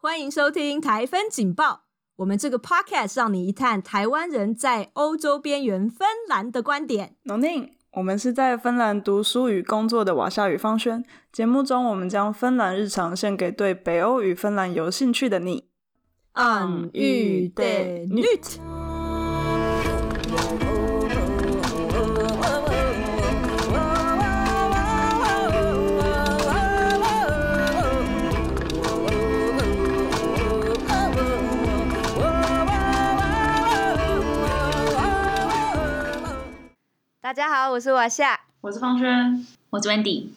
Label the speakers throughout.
Speaker 1: 欢迎收听台风警报。我们这个 podcast 让你一探台湾人在欧洲边缘芬兰的观点。
Speaker 2: 农宁，我们是在芬兰读书与工作的瓦夏与方轩。节目中，我们将芬兰日常献给对北欧与芬兰有兴趣的你。
Speaker 1: 暗喻的 Nyt。大家好，我是瓦夏，
Speaker 2: 我是方轩，
Speaker 3: 我是 Wendy。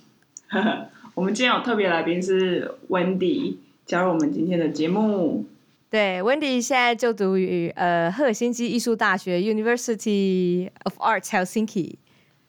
Speaker 2: 我们今天有特别来宾是 Wendy，加入我们今天的节目。
Speaker 1: 对，Wendy 现在就读于呃赫尔辛基艺术大学 University of Arts Helsinki。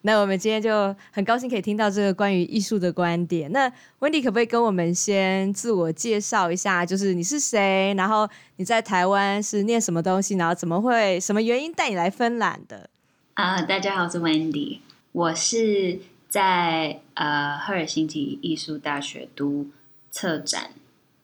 Speaker 1: 那我们今天就很高兴可以听到这个关于艺术的观点。那 Wendy 可不可以跟我们先自我介绍一下？就是你是谁？然后你在台湾是念什么东西？然后怎么会什么原因带你来芬兰的？
Speaker 3: 啊大家好，我是 Wendy，我是在呃赫尔辛基艺术大学读策展，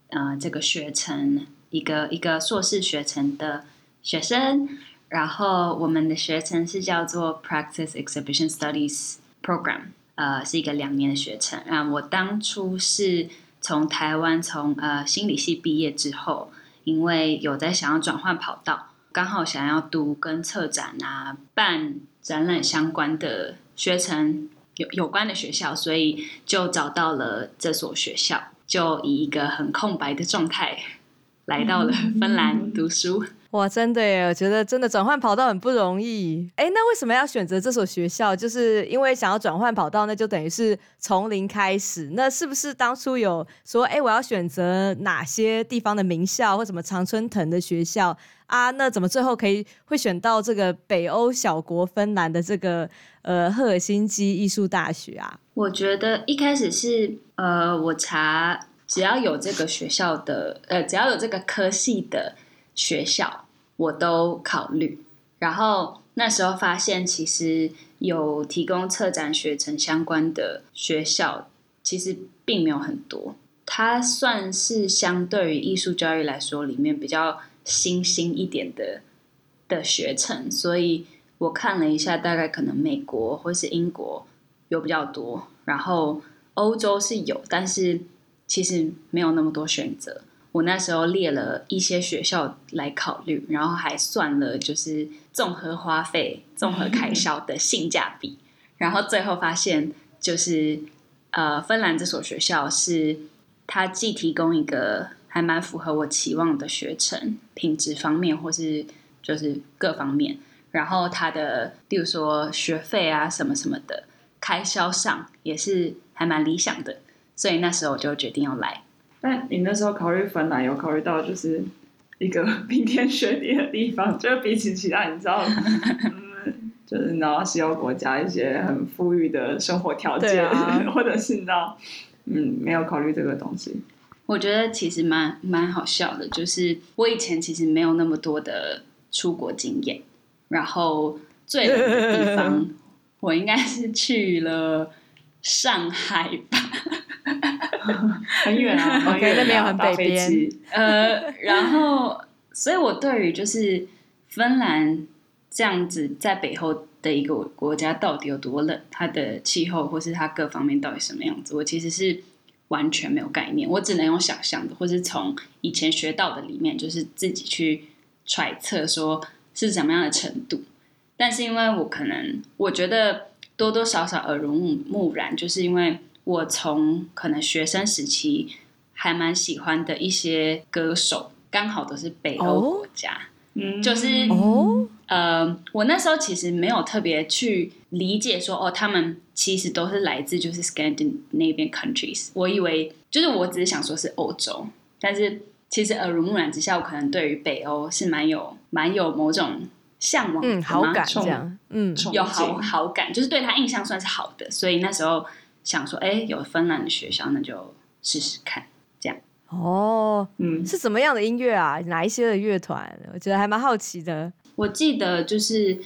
Speaker 3: 呃这个学程一个一个硕士学程的学生，然后我们的学程是叫做 Practice Exhibition Studies Program，呃是一个两年的学程。啊，我当初是从台湾从呃心理系毕业之后，因为有在想要转换跑道。刚好想要读跟策展啊、办展览相关的学程有有关的学校，所以就找到了这所学校，就以一个很空白的状态来到了芬兰读书。
Speaker 1: 哇，真的耶！我觉得真的转换跑道很不容易。哎，那为什么要选择这所学校？就是因为想要转换跑道，那就等于是从零开始。那是不是当初有说，哎，我要选择哪些地方的名校或什么常春藤的学校啊？那怎么最后可以会选到这个北欧小国芬兰的这个呃赫尔辛基艺术大学啊？
Speaker 3: 我觉得一开始是呃，我查只要有这个学校的呃，只要有这个科系的。学校我都考虑，然后那时候发现，其实有提供策展学程相关的学校，其实并没有很多。它算是相对于艺术教育来说，里面比较新兴一点的的学程。所以我看了一下，大概可能美国或是英国有比较多，然后欧洲是有，但是其实没有那么多选择。我那时候列了一些学校来考虑，然后还算了就是综合花费、综合开销的性价比，然后最后发现就是呃，芬兰这所学校是它既提供一个还蛮符合我期望的学程，品质方面或是就是各方面，然后它的例如说学费啊什么什么的开销上也是还蛮理想的，所以那时候我就决定要来。
Speaker 2: 但你那时候考虑芬兰，有考虑到就是一个 冰天雪地的地方，就是比起其他，你知道，嗯，就是你知道西欧国家一些很富裕的生活条件，啊、或者是你知道，嗯，没有考虑这个东西。
Speaker 3: 我觉得其实蛮蛮好笑的，就是我以前其实没有那么多的出国经验，然后最冷的地方，我应该是去了上海吧。
Speaker 2: 很远啊
Speaker 1: ，OK，那边有很北边。
Speaker 3: 呃，然后，所以我对于就是芬兰这样子在北欧的一个国家到底有多冷，它的气候或是它各方面到底什么样子，我其实是完全没有概念。我只能用想象的，或是从以前学到的里面，就是自己去揣测说是怎么样的程度。但是因为我可能我觉得多多少少耳濡目染，就是因为。我从可能学生时期还蛮喜欢的一些歌手，刚好都是北欧国家，嗯，就是哦，呃，我那时候其实没有特别去理解说，哦，他们其实都是来自就是 Scandinavian countries，我以为就是我只是想说是欧洲，但是其实耳濡目染之下，我可能对于北欧是蛮有蛮有某种向往，
Speaker 1: 嗯，好感这样，嗯，
Speaker 3: 有好好感，就是对他印象算是好的，所以那时候。想说，哎，有芬兰的学校，那就试试看，这样。
Speaker 1: 哦，嗯，是什么样的音乐啊？哪一些的乐团？我觉得还蛮好奇的。
Speaker 3: 我记得就是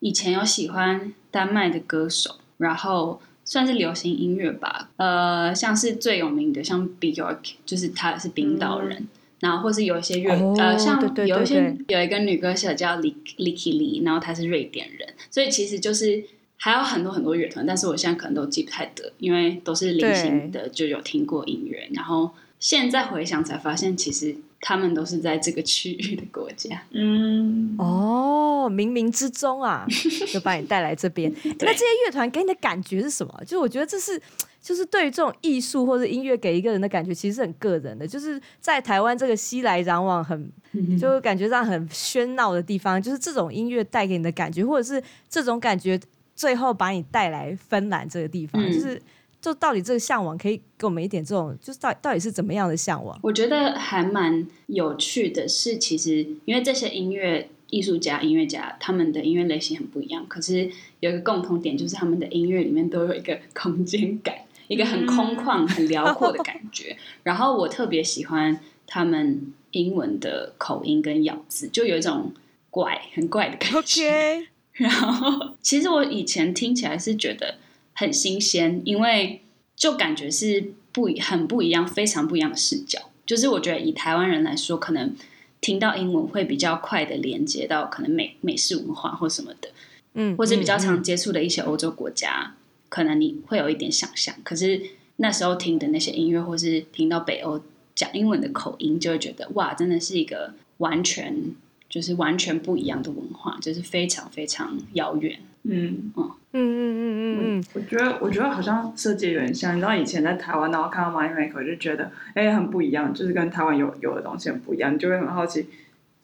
Speaker 3: 以前有喜欢丹麦的歌手，然后算是流行音乐吧。呃，像是最有名的，像 Björk，就是他是冰岛人，嗯、然后或是有一些乐、
Speaker 1: 哦、
Speaker 3: 呃，像有一些有一个女歌手叫 Licky Lee，然后她是瑞典人，所以其实就是还有很多很多乐团，但是我现在可能都记不太得，因为都是零星的就有听过音乐，然后现在回想才发现，其实他们都是在这个区域的国家。
Speaker 2: 嗯，
Speaker 1: 哦，冥冥之中啊，就把你带来这边。那这些乐团给你的感觉是什么？就我觉得这是。就是对于这种艺术或者音乐给一个人的感觉，其实是很个人的。就是在台湾这个熙来攘往很，就感觉上很喧闹的地方，就是这种音乐带给你的感觉，或者是这种感觉最后把你带来芬兰这个地方，就是就到底这个向往可以给我们一点这种，就是到到底是怎么样的向往？
Speaker 3: 我觉得还蛮有趣的是，其实因为这些音乐艺术家、音乐家他们的音乐类型很不一样，可是有一个共同点，就是他们的音乐里面都有一个空间感。一个很空旷、很辽阔的感觉，然后我特别喜欢他们英文的口音跟咬字，就有一种怪、很怪的感觉。
Speaker 1: Okay.
Speaker 3: 然后，其实我以前听起来是觉得很新鲜，因为就感觉是不很不一样、非常不一样的视角。就是我觉得以台湾人来说，可能听到英文会比较快的连接到可能美美式文化或什么的，嗯，或者比较常接触的一些欧洲国家。可能你会有一点想象，可是那时候听的那些音乐，或是听到北欧讲英文的口音，就会觉得哇，真的是一个完全就是完全不一样的文化，就是非常非常遥远。
Speaker 2: 嗯。
Speaker 3: 嗯。
Speaker 1: 嗯嗯嗯嗯嗯，
Speaker 2: 我觉得我觉得好像设计有点像，你知道以前在台湾，然后看到 Moneymaker 就觉得哎、欸、很不一样，就是跟台湾有有的东西很不一样，你就会很好奇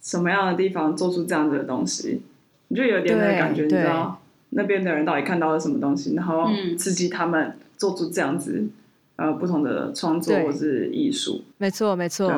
Speaker 2: 什么样的地方做出这样子的东西，你就有点那个感觉，你知道。那边的人到底看到了什么东西，然后刺激他们做出这样子、嗯、呃不同的创作或是艺术。
Speaker 1: 没错，没错。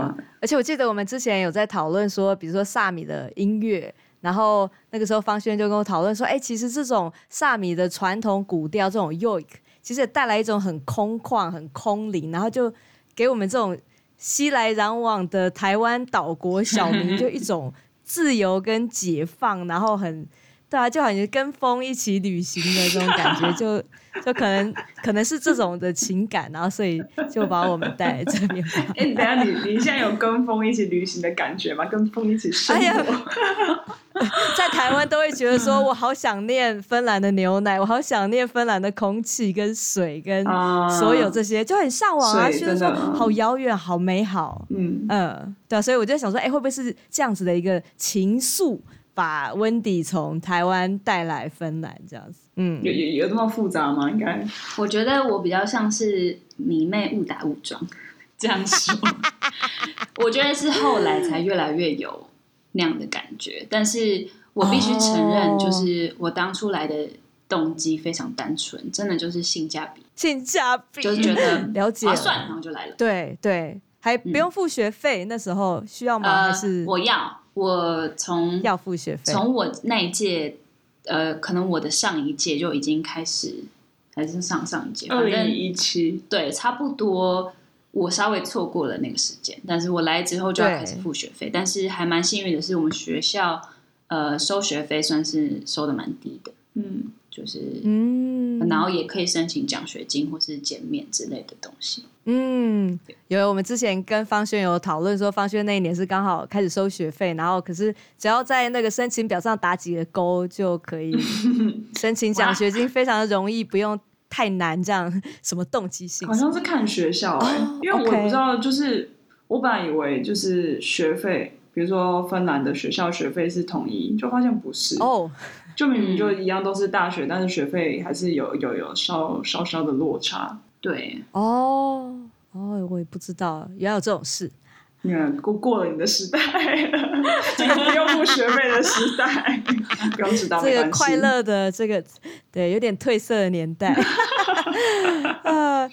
Speaker 1: 而且我记得我们之前有在讨论说，比如说萨米的音乐，然后那个时候方轩就跟我讨论说，哎，其实这种萨米的传统古调这种 yoik，其实也带来一种很空旷、很空灵，然后就给我们这种熙来攘往的台湾岛国小民就一种自由跟解放，然后很。对啊，就好像跟风一起旅行的这种感觉，就就可能可能是这种的情感，然后所以就把我们带来这边。
Speaker 2: 哎，等下你你现在有跟风一起旅行的感觉吗？跟风一起生活？哎呀，
Speaker 1: 在台湾都会觉得说，我好想念芬兰的牛奶，我好想念芬兰的空气跟水跟所有这些，就很向往啊，觉得说好遥远，好美好。嗯嗯，对啊，所以我就想说，哎，会不会是这样子的一个情愫？把温迪从台湾带来芬兰这样子，嗯，
Speaker 2: 有有有这么复杂吗？应该，
Speaker 3: 我觉得我比较像是迷妹误打误撞这样说。我觉得是后来才越来越有那样的感觉，但是我必须承认，就是我当初来的动机非常单纯，真的就是性价比，
Speaker 1: 性价比
Speaker 3: 就是觉得
Speaker 1: 了解
Speaker 3: 划算，然后就来了。
Speaker 1: 对对，还不用付学费，嗯、那时候需要吗？还是、
Speaker 3: 呃、我要？我从
Speaker 1: 要付学费，
Speaker 3: 从我那一届，呃，可能我的上一届就已经开始，还是上上一届，
Speaker 2: 二零一七，
Speaker 3: 对，差不多。我稍微错过了那个时间，但是我来之后就要开始付学费。但是还蛮幸运的是，我们学校呃收学费算是收的蛮低的，嗯，就是嗯，然后也可以申请奖学金或是减免之类的东西。
Speaker 1: 嗯，有我们之前跟方轩有讨论说，方轩那一年是刚好开始收学费，然后可是只要在那个申请表上打几个勾就可以 申请奖学金，非常的容易，不用太难，这样什么动机性？
Speaker 2: 好像是看学校哎、欸，oh, 因为我不知道，就是我本来以为就是学费，比如说芬兰的学校学费是统一，就发现不是哦，oh. 就明明就一样都是大学，但是学费还是有有有稍稍稍的落差。
Speaker 3: 对
Speaker 1: 哦哦，我也不知道，原来有这种事。
Speaker 2: 你看，过过了你的时代了，这个不用付学费的时代，不用知道
Speaker 1: 这个快乐的这个对有点褪色的年代。呃，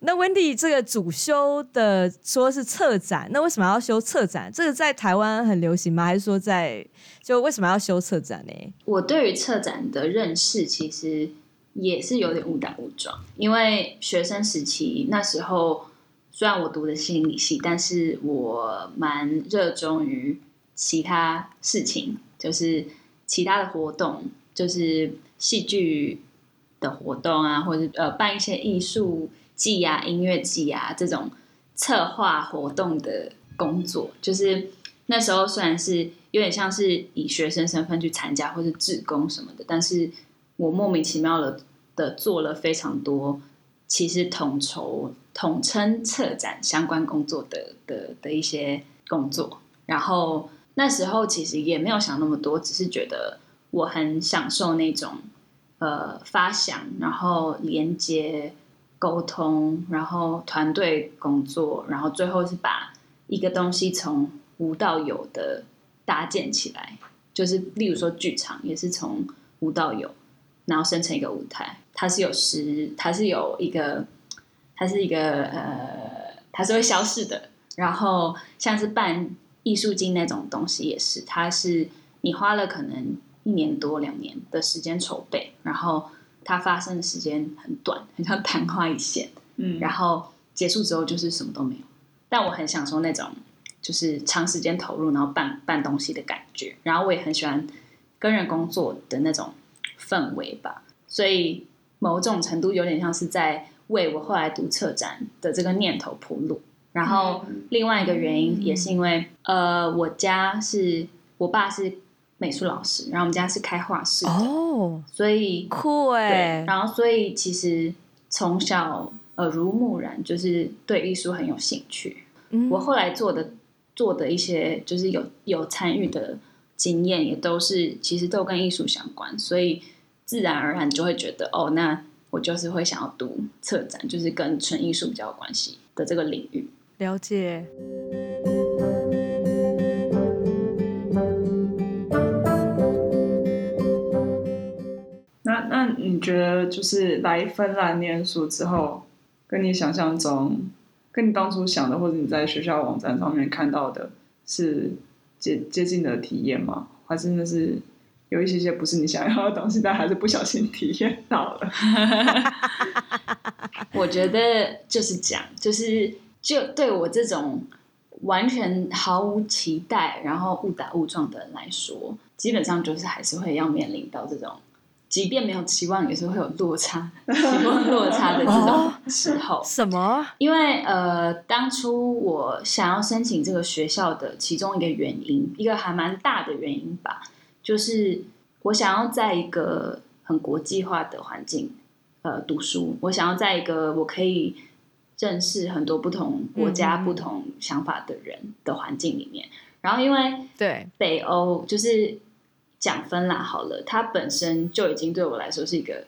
Speaker 1: 那温蒂这个主修的说是策展，那为什么要修策展？这个在台湾很流行吗？还是说在就为什么要修策展呢？
Speaker 3: 我对于策展的认识其实。也是有点误打误撞，因为学生时期那时候，虽然我读的心理系，但是我蛮热衷于其他事情，就是其他的活动，就是戏剧的活动啊，或者呃办一些艺术季啊、音乐季啊这种策划活动的工作，就是那时候虽然是有点像是以学生身份去参加或是志工什么的，但是我莫名其妙的的做了非常多，其实统筹统称策展相关工作的的的一些工作，然后那时候其实也没有想那么多，只是觉得我很享受那种呃发想，然后连接。沟通，然后团队工作，然后最后是把一个东西从无到有的搭建起来，就是例如说剧场也是从无到有，然后生成一个舞台，它是有时，它是有一个，它是一个呃，它是会消逝的。然后像是办艺术金那种东西也是，它是你花了可能一年多两年的时间筹备，然后。它发生的时间很短，很像昙花一现，嗯，然后结束之后就是什么都没有。但我很享受那种就是长时间投入，然后办办东西的感觉。然后我也很喜欢跟人工作的那种氛围吧。所以某种程度有点像是在为我后来读策展的这个念头铺路。然后另外一个原因也是因为，嗯、呃，我家是我爸是。美术老师，然后我们家是开画室的，
Speaker 1: 哦，
Speaker 3: 所以
Speaker 1: 酷哎。
Speaker 3: 然后所以其实从小耳濡目染，就是对艺术很有兴趣。嗯，我后来做的做的一些，就是有有参与的经验，也都是其实都跟艺术相关，所以自然而然就会觉得，哦，那我就是会想要读策展，就是跟纯艺术比较有关系的这个领域。
Speaker 1: 了解。
Speaker 2: 你觉得就是来芬兰念书之后，跟你想象中，跟你当初想的，或者你在学校网站上面看到的，是接接近的体验吗？还是那是有一些些不是你想要的东西，但还是不小心体验到了？
Speaker 3: 我觉得就是讲，就是就对我这种完全毫无期待，然后误打误撞的人来说，基本上就是还是会要面临到这种。即便没有期望，也是会有落差，期望落差的这种时候。
Speaker 1: 哦、什么？
Speaker 3: 因为呃，当初我想要申请这个学校的其中一个原因，一个还蛮大的原因吧，就是我想要在一个很国际化的环境呃读书，我想要在一个我可以认识很多不同国家、嗯、不同想法的人的环境里面。然后因为对北欧就是。讲芬兰好了，它本身就已经对我来说是一个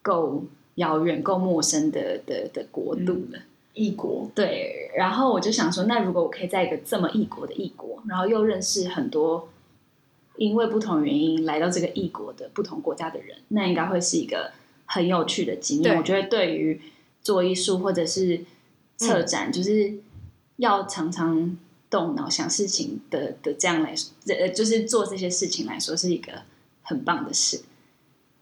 Speaker 3: 够遥远、够陌生的的的国度了，
Speaker 2: 异国。
Speaker 3: 对，然后我就想说，那如果我可以在一个这么异国的异国，然后又认识很多因为不同原因来到这个异国的不同国家的人，那应该会是一个很有趣的经验。我觉得对于做艺术或者是策展，嗯、就是要常常。动脑想事情的的这样来说，呃，就是做这些事情来说是一个很棒的事，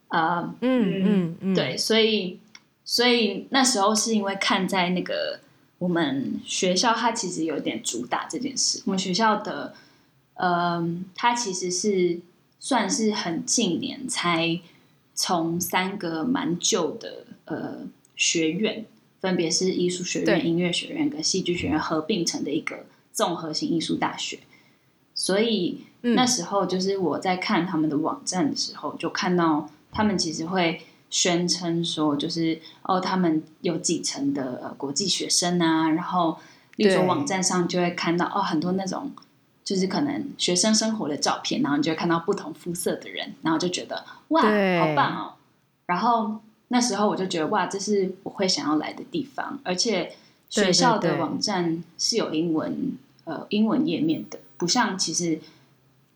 Speaker 3: 啊、uh,
Speaker 1: 嗯，嗯嗯，
Speaker 3: 对，所以所以那时候是因为看在那个我们学校，它其实有点主打这件事。我们学校的，嗯，它其实是算是很近年才从三个蛮旧的呃学院，分别是艺术学院、音乐学院跟戏剧学院合并成的一个。综合性艺术大学，所以那时候就是我在看他们的网站的时候，就看到他们其实会宣称说，就是哦，他们有几成的国际学生啊，然后，例如说网站上就会看到哦，很多那种就是可能学生生活的照片，然后你就会看到不同肤色的人，然后就觉得哇，好棒哦！然后那时候我就觉得哇，这是我会想要来的地方，而且。学校的网站是有英文，呃，英文页面的，不像其实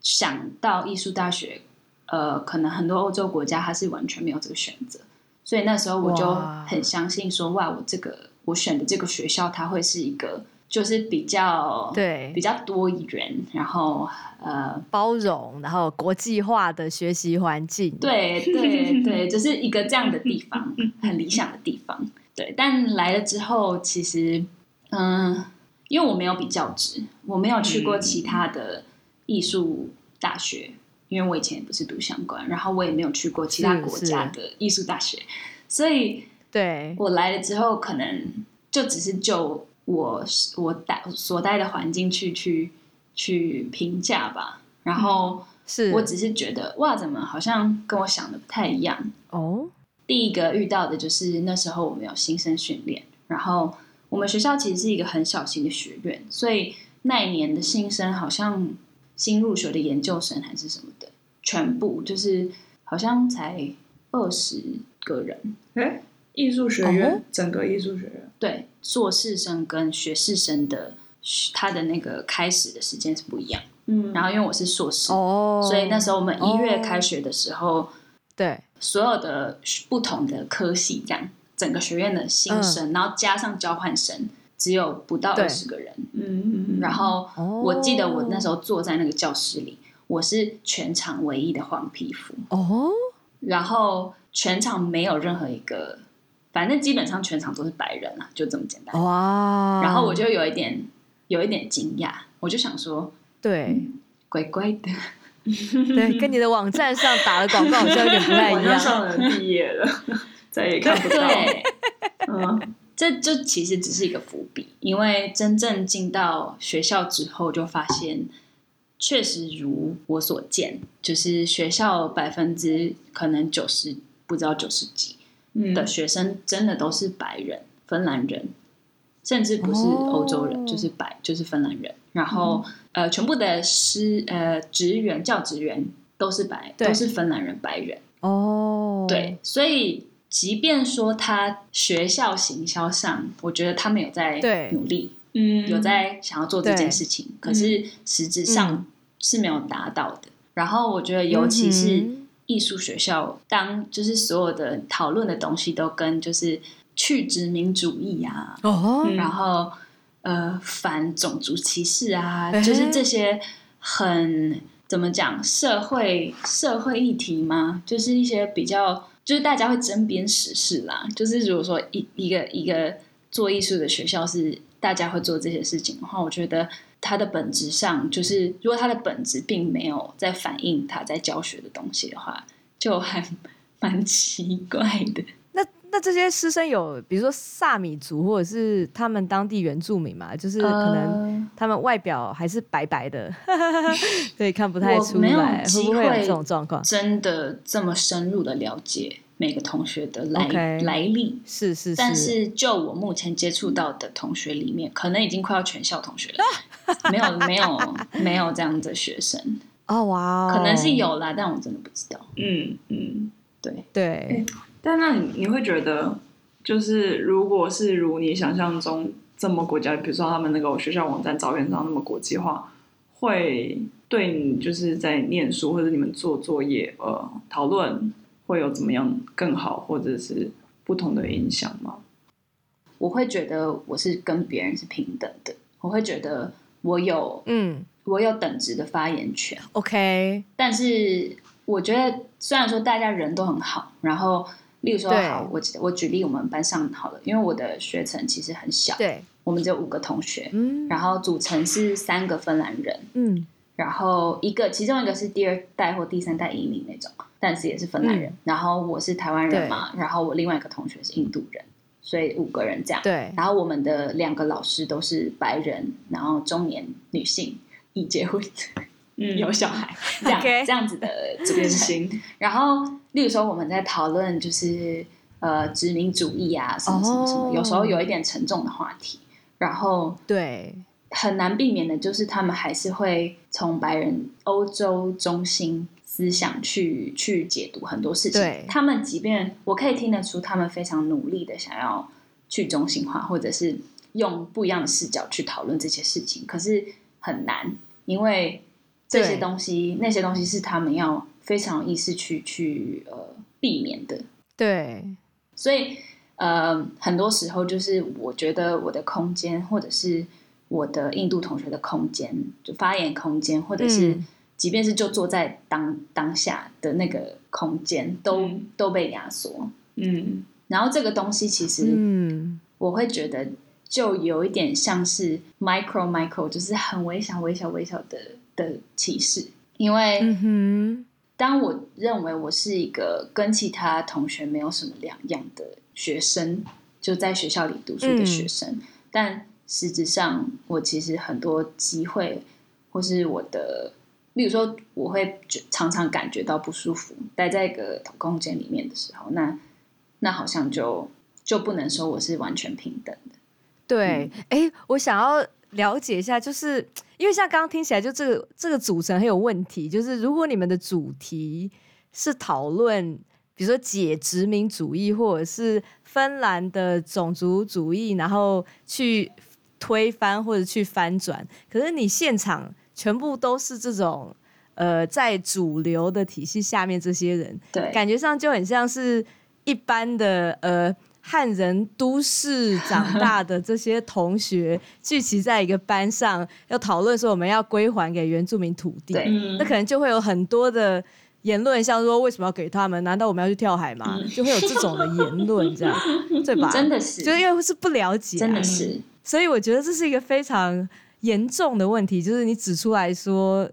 Speaker 3: 想到艺术大学，呃，可能很多欧洲国家它是完全没有这个选择，所以那时候我就很相信说，哇，哇，我这个我选的这个学校，它会是一个就是比较对。比较多元，然后呃
Speaker 1: 包容，然后国际化的学习环境，
Speaker 3: 对对对，就是一个这样的地方，很理想的地方。对，但来了之后，其实，嗯，因为我没有比较值，我没有去过其他的艺术大学，嗯、因为我以前也不是读相关，然后我也没有去过其他国家的艺术大学，所以，对我来了之后，可能就只是就我我待所待的环境去去去评价吧。然后
Speaker 1: 是
Speaker 3: 我只是觉得哇，怎么好像跟我想的不太一样
Speaker 1: 哦。
Speaker 3: 第一个遇到的就是那时候我们有新生训练，然后我们学校其实是一个很小型的学院，所以那一年的新生好像新入学的研究生还是什么的，全部就是好像才二十个人。
Speaker 2: 哎，艺术学院、
Speaker 1: 哦、
Speaker 2: 整个艺术学院
Speaker 3: 对硕士生跟学士生的他的那个开始的时间是不一样。嗯，然后因为我是硕士，
Speaker 1: 哦，
Speaker 3: 所以那时候我们一月开学的时候。哦
Speaker 1: 对，
Speaker 3: 所有的不同的科系，这样整个学院的新生，嗯、然后加上交换生，只有不到二十个人。嗯，然后我记得我那时候坐在那个教室里，我是全场唯一的黄皮肤。哦，然后全场没有任何一个，反正基本上全场都是白人啊，就这么简单。哇！然后我就有一点有一点惊讶，我就想说，
Speaker 1: 对，
Speaker 3: 嗯、乖乖的。
Speaker 1: 对，跟你的网站上打的广告好像有点不太一样。
Speaker 2: 网站上的毕业了，再也看不到。
Speaker 3: 对，嗯，这就其实只是一个伏笔，因为真正进到学校之后，就发现确实如我所见，就是学校百分之可能九十，不知道九十几的学生真的都是白人、芬兰人。甚至不是欧洲人，oh. 就是白，就是芬兰人。然后，嗯、呃，全部的师呃职员、教职员都是白，都是芬兰人，白人。哦，oh. 对，所以即便说他学校行销上，我觉得他们有在努力，嗯，有在想要做这件事情，可是实质上是没有达到的。嗯、然后，我觉得尤其是艺术学校，当就是所有的讨论的东西都跟就是。去殖民主义啊，oh. 然后呃反种族歧视啊，欸、就是这些很怎么讲社会社会议题吗？就是一些比较就是大家会争边时事啦。就是如果说一一个一个做艺术的学校是大家会做这些事情的话，我觉得它的本质上就是如果它的本质并没有在反映他在教学的东西的话，就还 蛮奇怪的。
Speaker 1: 那这些师生有，比如说萨米族，或者是他们当地原住民嘛？就是可能他们外表还是白白的，所以看不太出来。会不会有这种状况？
Speaker 3: 真的这么深入的了解每个同学的来 Okay. 来历？
Speaker 1: 是，是是。
Speaker 3: 但是就我目前接触到的同学里面，可能已经快要全校同学了，没有没有没有这样的学生。
Speaker 1: 哦哇，
Speaker 3: 可能是有啦，但我真的不知道。
Speaker 2: 嗯嗯，
Speaker 3: 对
Speaker 1: 对。
Speaker 2: 但那你你会觉得，就是如果是如你想象中这么国家，比如说他们那个学校网站照片上那么国际化，会对你就是在念书或者你们做作业呃讨论会有怎么样更好或者是不同的影响吗？
Speaker 3: 我会觉得我是跟别人是平等的，我会觉得我有嗯我有等值的发言权。
Speaker 1: OK，
Speaker 3: 但是我觉得虽然说大家人都很好，然后。例如说，好，我我举例我们班上好了，因为我的学程其实很小，
Speaker 1: 对，
Speaker 3: 我们只有五个同学，嗯，然后组成是三个芬兰人，嗯，然后一个其中一个是第二代或第三代移民那种，但是也是芬兰人，嗯、然后我是台湾人嘛，然后我另外一个同学是印度人，所以五个人这样，
Speaker 1: 对，
Speaker 3: 然后我们的两个老师都是白人，然后中年女性，已结婚。嗯，有小孩这样.这样子的组成，然后，例如说我们在讨论就是呃殖民主义啊什么什么什么，oh. 有时候有一点沉重的话题，然后
Speaker 1: 对，
Speaker 3: 很难避免的就是他们还是会从白人欧洲中心思想去去解读很多事情。
Speaker 1: 对，
Speaker 3: 他们即便我可以听得出他们非常努力的想要去中心化，或者是用不一样的视角去讨论这些事情，可是很难，因为。这些东西，那些东西是他们要非常有意识去去呃避免的。
Speaker 1: 对，
Speaker 3: 所以呃，很多时候就是我觉得我的空间，或者是我的印度同学的空间，就发言空间，或者是即便是就坐在当当下的那个空间，都、嗯、都被压缩。嗯，然后这个东西其实，嗯，我会觉得就有一点像是 micro micro，就是很微小、微小、微小的。的歧视，因为当我认为我是一个跟其他同学没有什么两样的学生，就在学校里读书的学生，嗯、但实质上我其实很多机会，或是我的，例如说我会常常感觉到不舒服，待在一个空间里面的时候，那那好像就就不能说我是完全平等的。
Speaker 1: 对，哎、嗯，我想要了解一下，就是因为像刚刚听起来，就这个这个组成很有问题。就是如果你们的主题是讨论，比如说解殖民主义，或者是芬兰的种族主义，然后去推翻或者去翻转，可是你现场全部都是这种呃，在主流的体系下面这些人，
Speaker 3: 对，
Speaker 1: 感觉上就很像是一般的呃。汉人都市长大的这些同学 聚集在一个班上，要讨论说我们要归还给原住民土地，那可能就会有很多的言论，像说为什么要给他们？难道我们要去跳海吗？就会有这种的言论，这样 对吧？
Speaker 3: 真的是，
Speaker 1: 就因为是不了解，
Speaker 3: 真的是，
Speaker 1: 所以我觉得这是一个非常严重的问题，就是你指出来说，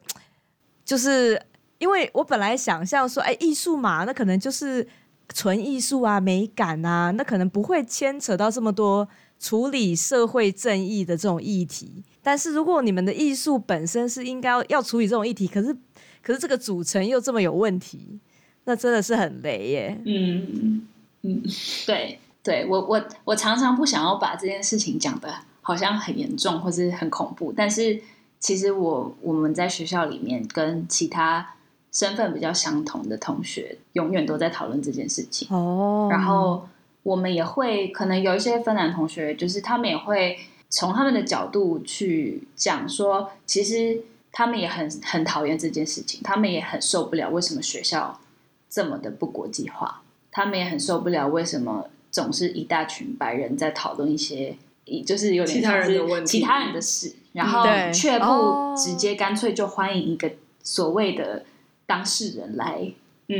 Speaker 1: 就是因为我本来想象说，哎，艺术嘛，那可能就是。纯艺术啊，美感啊，那可能不会牵扯到这么多处理社会正义的这种议题。但是如果你们的艺术本身是应该要要处理这种议题，可是可是这个组成又这么有问题，那真的是很雷耶。
Speaker 3: 嗯嗯，对对，我我我常常不想要把这件事情讲得好像很严重或是很恐怖，但是其实我我们在学校里面跟其他。身份比较相同的同学，永远都在讨论这件事情。
Speaker 1: 哦，
Speaker 3: 然后我们也会可能有一些芬兰同学，就是他们也会从他们的角度去讲说，其实他们也很很讨厌这件事情，他们也很受不了为什么学校这么的不国际化，他们也很受不了为什么总是一大群白人在讨论一些，就是有点像是其他人的问题，其他人的事，然后却不直接干脆就欢迎一个所谓的。当事人来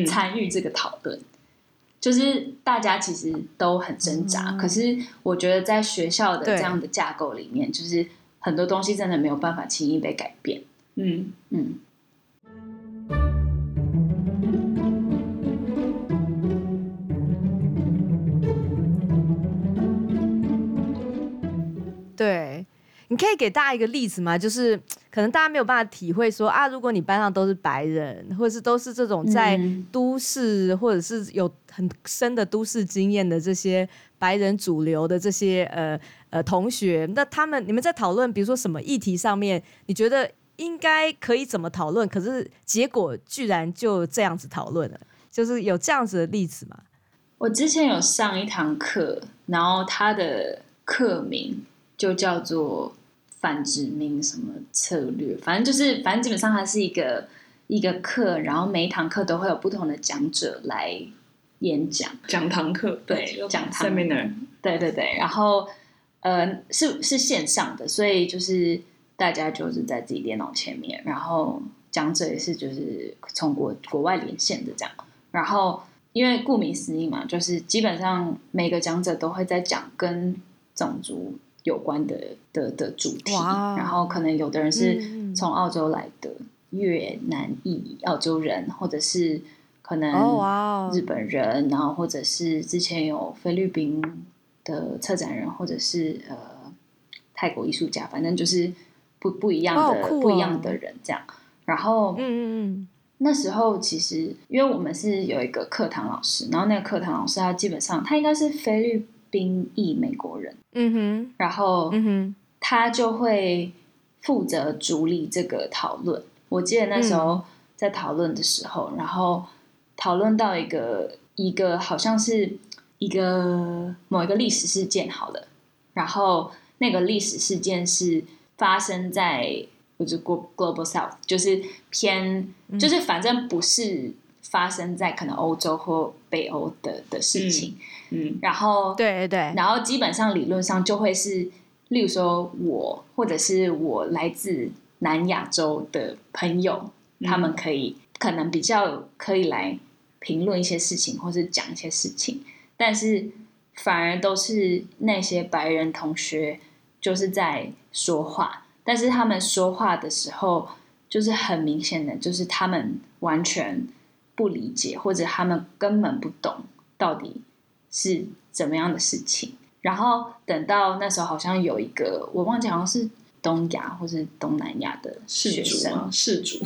Speaker 3: 参与这个讨论，嗯，就是大家其实都很挣扎，嗯。可是我觉得在学校的这样的架构里面，就是很多东西真的没有办法轻易被改变。嗯嗯。
Speaker 1: 对。你可以给大家一个例子吗？就是可能大家没有办法体会说啊，如果你班上都是白人，或者是都是这种在都市或者是有很深的都市经验的这些白人主流的这些呃呃同学，那他们你们在讨论，比如说什么议题上面，你觉得应该可以怎么讨论？可是结果居然就这样子讨论了，就是有这样子的例子吗？
Speaker 3: 我之前有上一堂课，然后他的课名就叫做。反殖民什么策略？反正就是，反正基本上它是一个一个课，然后每一堂课都会有不同的讲者来演讲。
Speaker 2: 讲堂课，
Speaker 3: 对，讲堂
Speaker 2: seminar，
Speaker 3: 对对对。然后，呃，是是线上的，所以就是大家就是在自己电脑前面，然后讲者也是就是从国国外连线的这样。然后，因为顾名思义嘛，就是基本上每个讲者都会在讲跟种族。有关的的的主题，然后可能有的人是从澳洲来的越南裔澳洲人，或者是可能日本人，然后或者是之前有菲律宾的策展人，或者是呃泰国艺术家，反正就是不不一样的不一样的人这样。然后嗯嗯嗯，那时候其实因为我们是有一个课堂老师，然后那个课堂老师他基本上他应该是菲律。兵役美国人，嗯哼，然后，嗯哼，他就会负责主理这个讨论。我记得那时候在讨论的时候，嗯、然后讨论到一个一个好像是一个某一个历史事件，好了，然后那个历史事件是发生在我就 Global South，就是偏，就是反正不是。发生在可能欧洲或北欧的的事情，嗯，嗯，然后
Speaker 1: 对对对，
Speaker 3: 然后基本上理论上就会是，例如说我或者是我来自南亚洲的朋友，嗯，他们可以可能比较可以来评论一些事情，或是讲一些事情，但是反而都是那些白人同学就是在说话，但是他们说话的时候，就是很明显的，就是他们完全。不理解，或者他们根本不懂到底是怎么样的事情，然后等到那时候，好像有一个我忘记，好像是东亚或是东南亚的学生，
Speaker 2: 事主，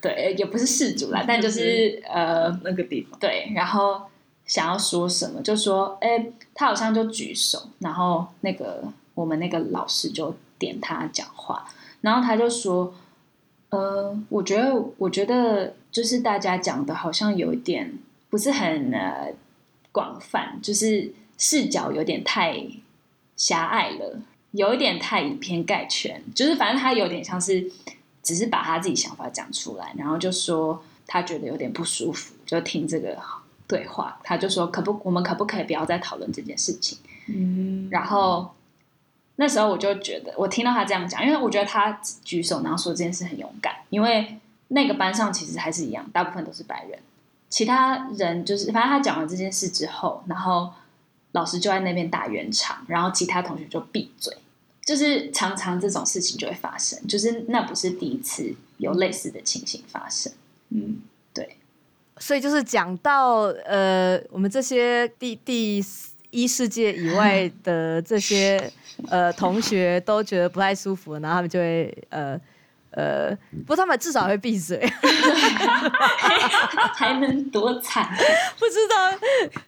Speaker 3: 对，也不是事主啦，但就是呃
Speaker 2: 那个地方，
Speaker 3: 对，然后想要说什么，就说，哎，他好像就举手，然后那个我们那个老师就点他讲话，然后他就说，呃，我觉得，我觉得就是大家讲的好像有一点不是很呃广泛，就是。视角有点太狭隘了，有一点太以偏概全，就是反正他有点像是只是把他自己想法讲出来，然后就说他觉得有点不舒服，就听这个对话，他就说可不，我们可不可以不要再讨论这件事情？嗯，然后那时候我就觉得，我听到他这样讲，因为我觉得他举手然后说这件事很勇敢，因为那个班上其实还是一样，大部分都是白人，其他人就是反正他讲完这件事之后，然后。老师就在那边打圆场，然后其他同学就闭嘴，就是常常这种事情就会发生，就是那不是第一次有类似的情形发生。嗯，对，
Speaker 1: 所以就是讲到呃，我们这些第第一世界以外的这些 呃同学都觉得不太舒服，然后他们就会呃。呃，不过他们至少会闭嘴，
Speaker 3: 还能多惨？
Speaker 1: 不知道。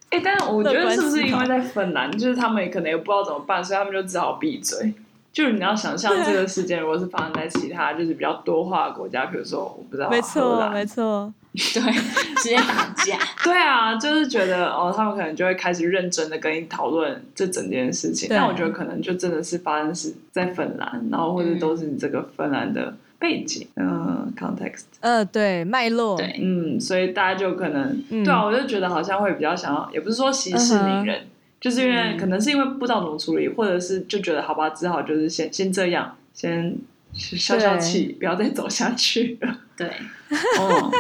Speaker 2: 哎、欸，但是我觉得是不是因为在芬兰，就是他们也可能也不知道怎么办，所以他们就只好闭嘴。就是你要想象这个事件，如果是发生在其他就是比较多话的国家，比如说我不知道，
Speaker 1: 没错，没错，
Speaker 3: 对，直接打架。
Speaker 2: 对啊，就是觉得哦，他们可能就会开始认真的跟你讨论这整件事情。但我觉得可能就真的是发生是在芬兰，然后或者都是你这个芬兰的。背景，嗯，context，
Speaker 1: 呃，对，脉络，
Speaker 3: 对，
Speaker 2: 嗯，所以大家就可能，嗯、对啊，我就觉得好像会比较想要，也不是说息事宁人，uh huh. 就是因为可能是因为不知道怎么处理，或者是就觉得好吧，只好就是先先这样，先消消气，不要再走下去了。
Speaker 3: 对，
Speaker 2: 哦，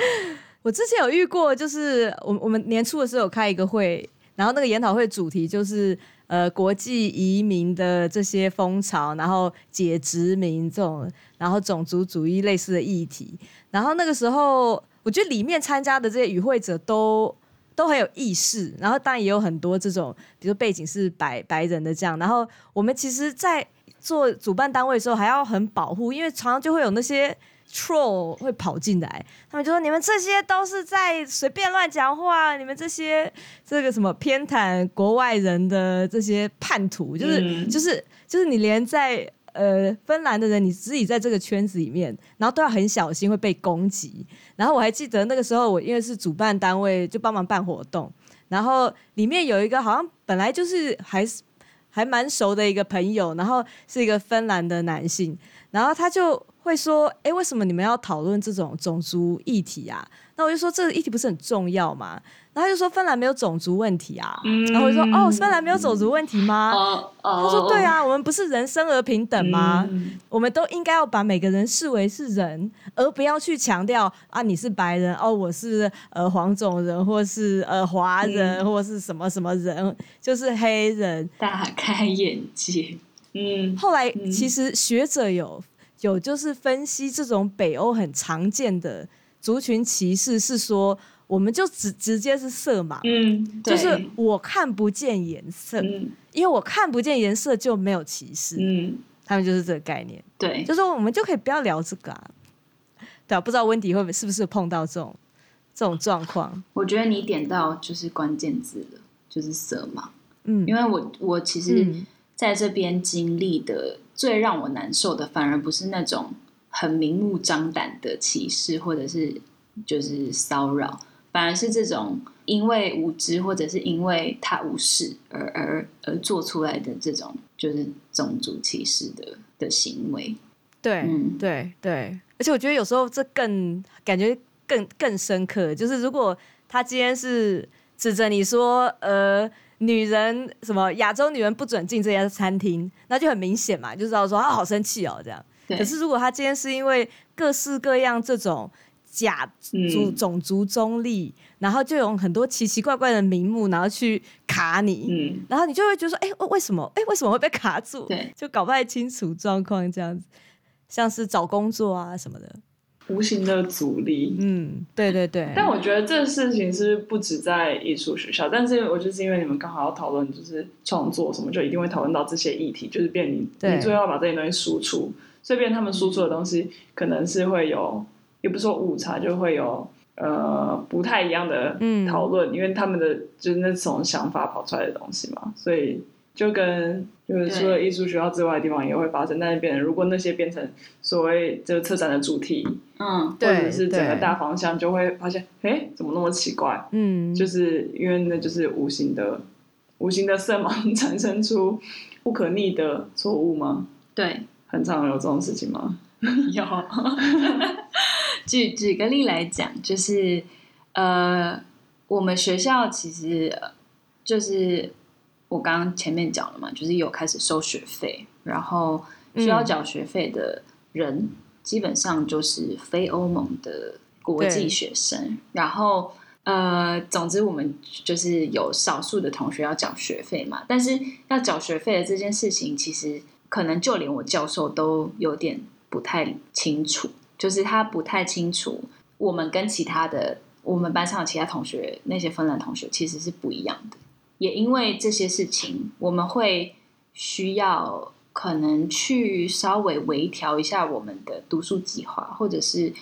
Speaker 1: 我之前有遇过，就是我我们年初的时候有开一个会，然后那个研讨会主题就是。呃，国际移民的这些风潮，然后解殖民这种，然后种族主义类似的议题，然后那个时候，我觉得里面参加的这些与会者都都很有意识，然后当然也有很多这种，比如背景是白白人的这样，然后我们其实，在做主办单位的时候，还要很保护，因为常常就会有那些。troll 会跑进来，他们就说：“你们这些都是在随便乱讲话，你们这些这个什么偏袒国外人的这些叛徒，就是、嗯、就是就是你连在呃芬兰的人，你自己在这个圈子里面，然后都要很小心会被攻击。然后我还记得那个时候，我因为是主办单位，就帮忙办活动，然后里面有一个好像本来就是还是还蛮熟的一个朋友，然后是一个芬兰的男性，然后他就。会说，哎，为什么你们要讨论这种种族议题啊？那我就说，这个议题不是很重要吗？然后他就说，芬兰没有种族问题啊。嗯、然后我就说，哦，芬兰没有种族问题吗？哦哦、他说，对啊，我们不是人生而平等吗？嗯、我们都应该要把每个人视为是人，而不要去强调啊，你是白人哦，我是呃黄种人，或是呃华人，嗯、或是什么什么人，就是黑人。
Speaker 3: 大开眼界。
Speaker 2: 嗯。
Speaker 1: 后来其实学者有。有就是分析这种北欧很常见的族群歧视，是说我们就直直接是色盲，
Speaker 3: 嗯，
Speaker 1: 就是我看不见颜色，嗯，因为我看不见颜色就没有歧视，
Speaker 2: 嗯，
Speaker 1: 他们就是这个概念，
Speaker 3: 对，
Speaker 1: 就是我们就可以不要聊这个啊，对啊，不知道温迪会不会是不是碰到这种这种状况？
Speaker 3: 我觉得你点到就是关键字了，就是色盲，
Speaker 1: 嗯，
Speaker 3: 因为我我其实在这边经历的。最让我难受的，反而不是那种很明目张胆的歧视，或者是就是骚扰，反而是这种因为无知或者是因为他无视而而而做出来的这种就是种族歧视的的行为。
Speaker 1: 对，嗯，对对，而且我觉得有时候这更感觉更更深刻，就是如果他今天是指着你说，呃。女人什么亚洲女人不准进这家餐厅，那就很明显嘛，就知道说啊好生气哦，这样。
Speaker 3: 对
Speaker 1: 可是如果他今天是因为各式各样这种假族、嗯、种族中立，然后就用很多奇奇怪怪的名目，然后去卡你，
Speaker 2: 嗯、
Speaker 1: 然后你就会觉得说，哎、欸，为什么？哎、欸，为什么会被卡住？
Speaker 3: 对，
Speaker 1: 就搞不太清楚状况这样子，像是找工作啊什么的。
Speaker 2: 无形的阻力。
Speaker 1: 嗯，对对对。
Speaker 2: 但我觉得这事情是不止在艺术学校，但是我就是因为你们刚好要讨论就是创作什么，就一定会讨论到这些议题，就是变你对你最后要把这些东西输出，所以变他们输出的东西可能是会有，也不是说误差，就会有呃不太一样的讨论，嗯、因为他们的就是那种想法跑出来的东西嘛，所以。就跟就是除了艺术学校之外的地方也会发生，但是变成如果那些变成所谓这个策展的主题，
Speaker 3: 嗯，
Speaker 2: 或者是整个大方向，就会发现，哎，怎么那么奇怪？
Speaker 1: 嗯，
Speaker 2: 就是因为那就是无形的、无形的色盲 产生出不可逆的错误吗？
Speaker 3: 对，
Speaker 2: 很常有这种事情吗？
Speaker 3: 有。举举个例来讲，就是呃，我们学校其实就是。我刚刚前面讲了嘛，就是有开始收学费，然后需要缴学费的人、嗯、基本上就是非欧盟的国际学生。然后呃，总之我们就是有少数的同学要缴学费嘛，但是要缴学费的这件事情，其实可能就连我教授都有点不太清楚，就是他不太清楚我们跟其他的我们班上其他同学，那些芬兰同学其实是不一样的。也因为这些事情，我们会需要可能去稍微微调一下我们的读书计划，或者是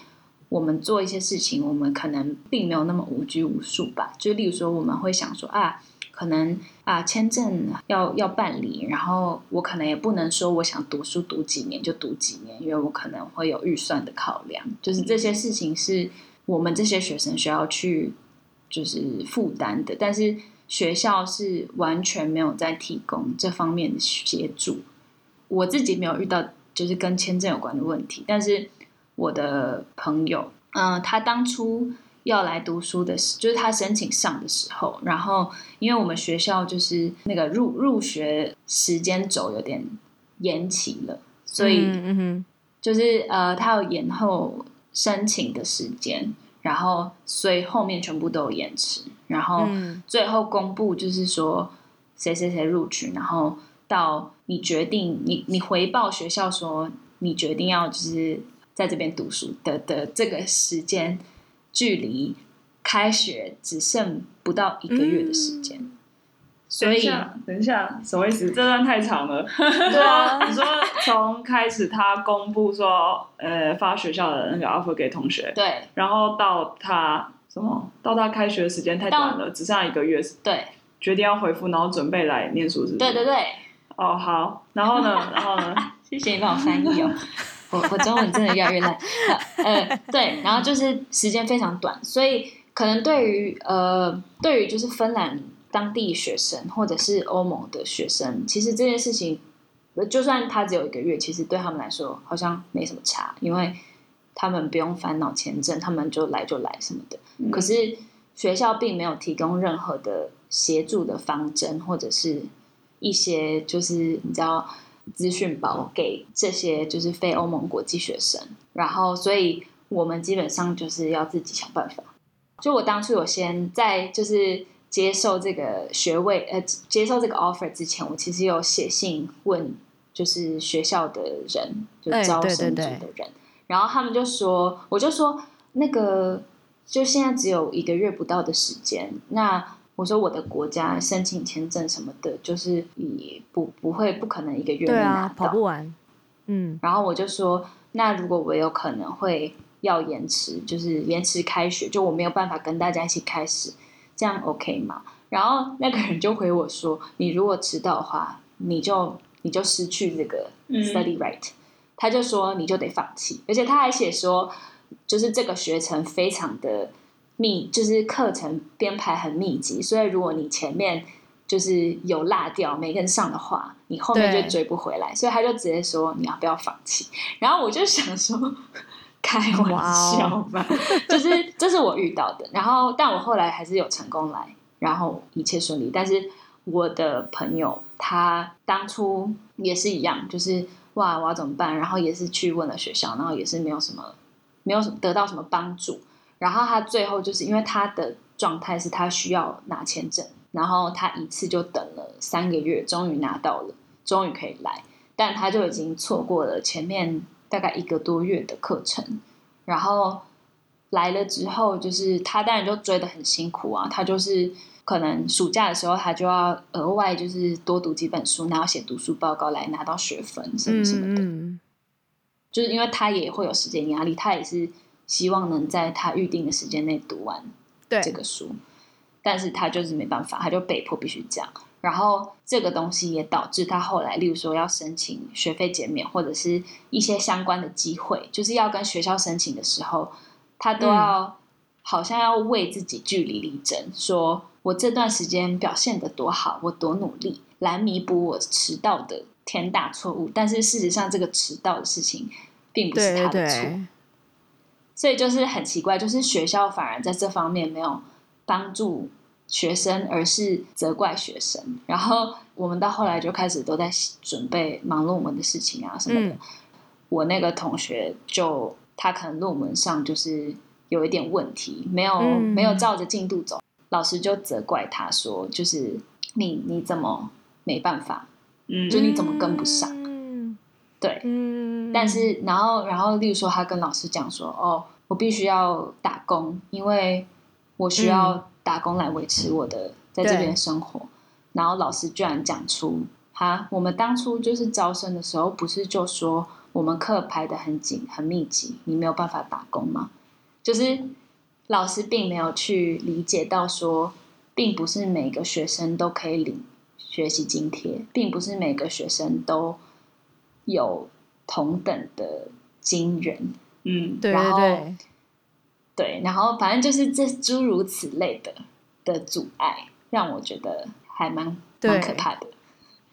Speaker 3: 我们做一些事情，我们可能并没有那么无拘无束吧。就例如说，我们会想说啊，可能啊签证要要办理，然后我可能也不能说我想读书读几年就读几年，因为我可能会有预算的考量。就是这些事情是我们这些学生需要去就是负担的，但是。学校是完全没有在提供这方面的协助。我自己没有遇到就是跟签证有关的问题，但是我的朋友，嗯、他当初要来读书的时，就是他申请上的时候，然后因为我们学校就是那个入入学时间轴有点延期了，所以就是呃，他有延后申请的时间。然后，所以后面全部都有延迟。然后最后公布就是说谁谁谁录取，然后到你决定你你回报学校说你决定要就是在这边读书的的这个时间，距离开学只剩不到一个月的时间。嗯
Speaker 2: 所以，等一下，什么意思？这段太长了。对啊，你说从开始他公布说，呃，发学校的那个 offer 给同学，
Speaker 3: 对，
Speaker 2: 然后到他什么，到他开学的时间太短了，只剩下一个月，
Speaker 3: 对，
Speaker 2: 决定要回复，然后准备来念书，是不是？
Speaker 3: 对对对。
Speaker 2: 哦，好，然后呢？然后呢？
Speaker 3: 谢谢你帮我翻译哦，我我中文真的越来越烂。呃，对，然后就是时间非常短，所以可能对于呃，对于就是芬兰。当地学生或者是欧盟的学生，其实这件事情，就算他只有一个月，其实对他们来说好像没什么差，因为他们不用烦恼签证，他们就来就来什么的。嗯、可是学校并没有提供任何的协助的方针，或者是一些就是你知道资讯包给这些就是非欧盟国际学生，然后所以我们基本上就是要自己想办法。就我当初有先在就是。接受这个学位，呃，接受这个 offer 之前，我其实有写信问，就是学校的人，就招生组的人，然后他们就说，我就说那个，就现在只有一个月不到的时间，那我说我的国家申请签证什么的，就是也不不会不可能一个月内拿到，
Speaker 1: 跑不完，嗯，
Speaker 3: 然后我就说，那如果我有可能会要延迟，就是延迟开学，就我没有办法跟大家一起开始。这样 OK 吗？然后那个人就回我说：“你如果迟到的话，你就你就失去这个 study right。嗯”他就说你就得放弃，而且他还写说，就是这个学程非常的密，就是课程编排很密集，所以如果你前面就是有落掉没跟上的话，你后面就追不回来。所以他就直接说你要不要放弃？然后我就想说。开玩笑吧就是这是我遇到的。然后，但我后来还是有成功来，然后一切顺利。但是我的朋友他当初也是一样，就是哇，我要怎么办？然后也是去问了学校，然后也是没有什么，没有什么得到什么帮助。然后他最后就是因为他的状态是他需要拿签证，然后他一次就等了三个月，终于拿到了，终于可以来，但他就已经错过了前面。大概一个多月的课程，然后来了之后，就是他当然就追得很辛苦啊，他就是可能暑假的时候，他就要额外就是多读几本书，然后写读书报告来拿到学分什么什么的。嗯就是因为他也会有时间压力，他也是希望能在他预定的时间内读完这个书，但是他就是没办法，他就被迫必须这样。然后这个东西也导致他后来，例如说要申请学费减免或者是一些相关的机会，就是要跟学校申请的时候，他都要好像要为自己据理力争，说我这段时间表现得多好，我多努力来弥补我迟到的天大错误。但是事实上，这个迟到的事情。并不是他的错，对对，所以就是很奇怪，就是学校反而在这方面没有帮助学生，而是责怪学生。然后我们到后来就开始都在准备忙论文的事情啊什么的。嗯、我那个同学就他可能论文上就是有一点问题，没有、嗯、没有照着进度走，老师就责怪他说，就是你你怎么没办法，嗯，就你怎么跟不上。对，嗯，但是然后然后，例如说，他跟老师讲说，哦，我必须要打工，因为我需要打工来维持我的在这边生活。嗯、然后老师居然讲出，哈，我们当初就是招生的时候，不是就说我们课排的很紧很密集，你没有办法打工吗？就是老师并没有去理解到说，并不是每个学生都可以领学习津贴，并不是每个学生都。有同等的金人，嗯，对对对，对，然后反正就是这诸如此类的的阻碍，让我觉得还蛮蛮可怕的。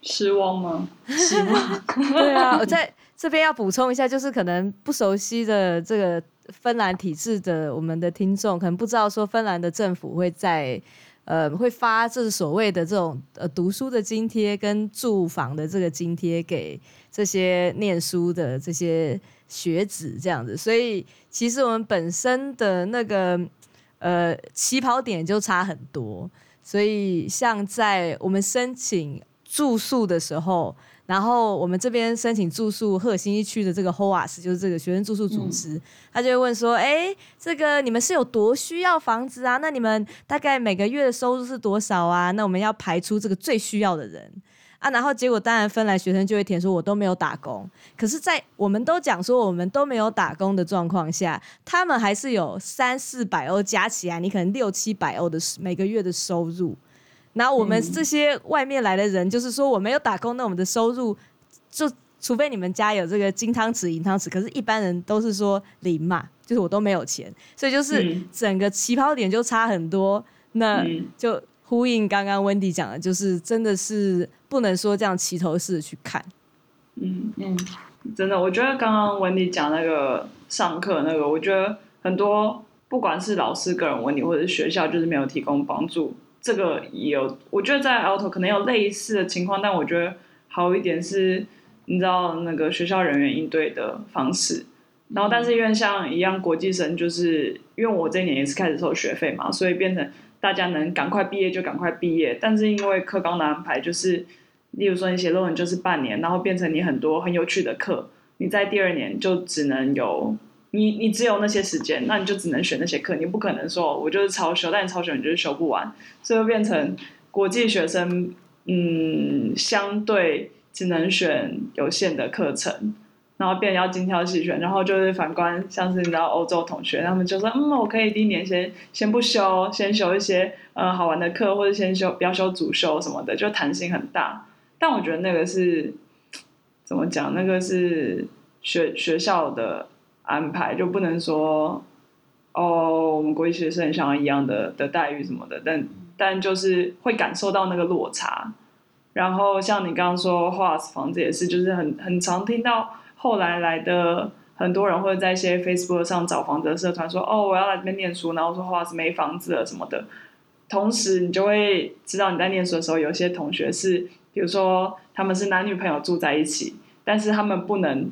Speaker 2: 失望吗？
Speaker 3: 失望。
Speaker 1: 对啊，我在这边要补充一下，就是可能不熟悉的这个芬兰体制的我们的听众，可能不知道说芬兰的政府会在。呃，会发这所谓的这种呃读书的津贴跟住房的这个津贴给这些念书的这些学子这样子，所以其实我们本身的那个呃起跑点就差很多，所以像在我们申请住宿的时候。然后我们这边申请住宿，赫尔辛基区的这个 HOAS 就是这个学生住宿组织，嗯、他就会问说：“哎，这个你们是有多需要房子啊？那你们大概每个月的收入是多少啊？那我们要排出这个最需要的人啊。”然后结果当然芬兰学生就会填说：“我都没有打工。”可是，在我们都讲说我们都没有打工的状况下，他们还是有三四百欧加起来，你可能六七百欧的每个月的收入。然后我们这些外面来的人，就是说我没有打工，那我们的收入就除非你们家有这个金汤匙银汤匙，可是一般人都是说零嘛，就是我都没有钱，所以就是整个起跑点就差很多。那就呼应刚刚温迪讲的，就是真的是不能说这样齐头式去看。
Speaker 2: 嗯嗯，真的，我觉得刚刚温迪讲那个上课那个，我觉得很多不管是老师个人问题，或者是学校就是没有提供帮助。这个也有，我觉得在 Alto 可能有类似的情况，但我觉得好一点是，你知道那个学校人员应对的方式。然后，但是因为像一样国际生，就是因为我这一年也是开始收学费嘛，所以变成大家能赶快毕业就赶快毕业。但是因为课纲的安排，就是例如说你写论文就是半年，然后变成你很多很有趣的课，你在第二年就只能有。你你只有那些时间，那你就只能选那些课，你不可能说我就是超修，但你超修你就是修不完，所以会变成国际学生，嗯，相对只能选有限的课程，然后变要精挑细选，然后就是反观像是你知道欧洲同学，他们就说，嗯，我可以第一年先先不修，先修一些呃好玩的课，或者先修不要修主修什么的，就弹性很大。但我觉得那个是怎么讲？那个是学学校的。安排就不能说哦，我们国际学生像一样的的待遇什么的，但但就是会感受到那个落差。然后像你刚刚说 HOAS 房子也是，就是很很常听到后来来的很多人会在一些 Facebook 上找房子的社团说哦，我要来这边念书，然后说 HOAS 没房子了什么的。同时你就会知道你在念书的时候，有些同学是，比如说他们是男女朋友住在一起，但是他们不能。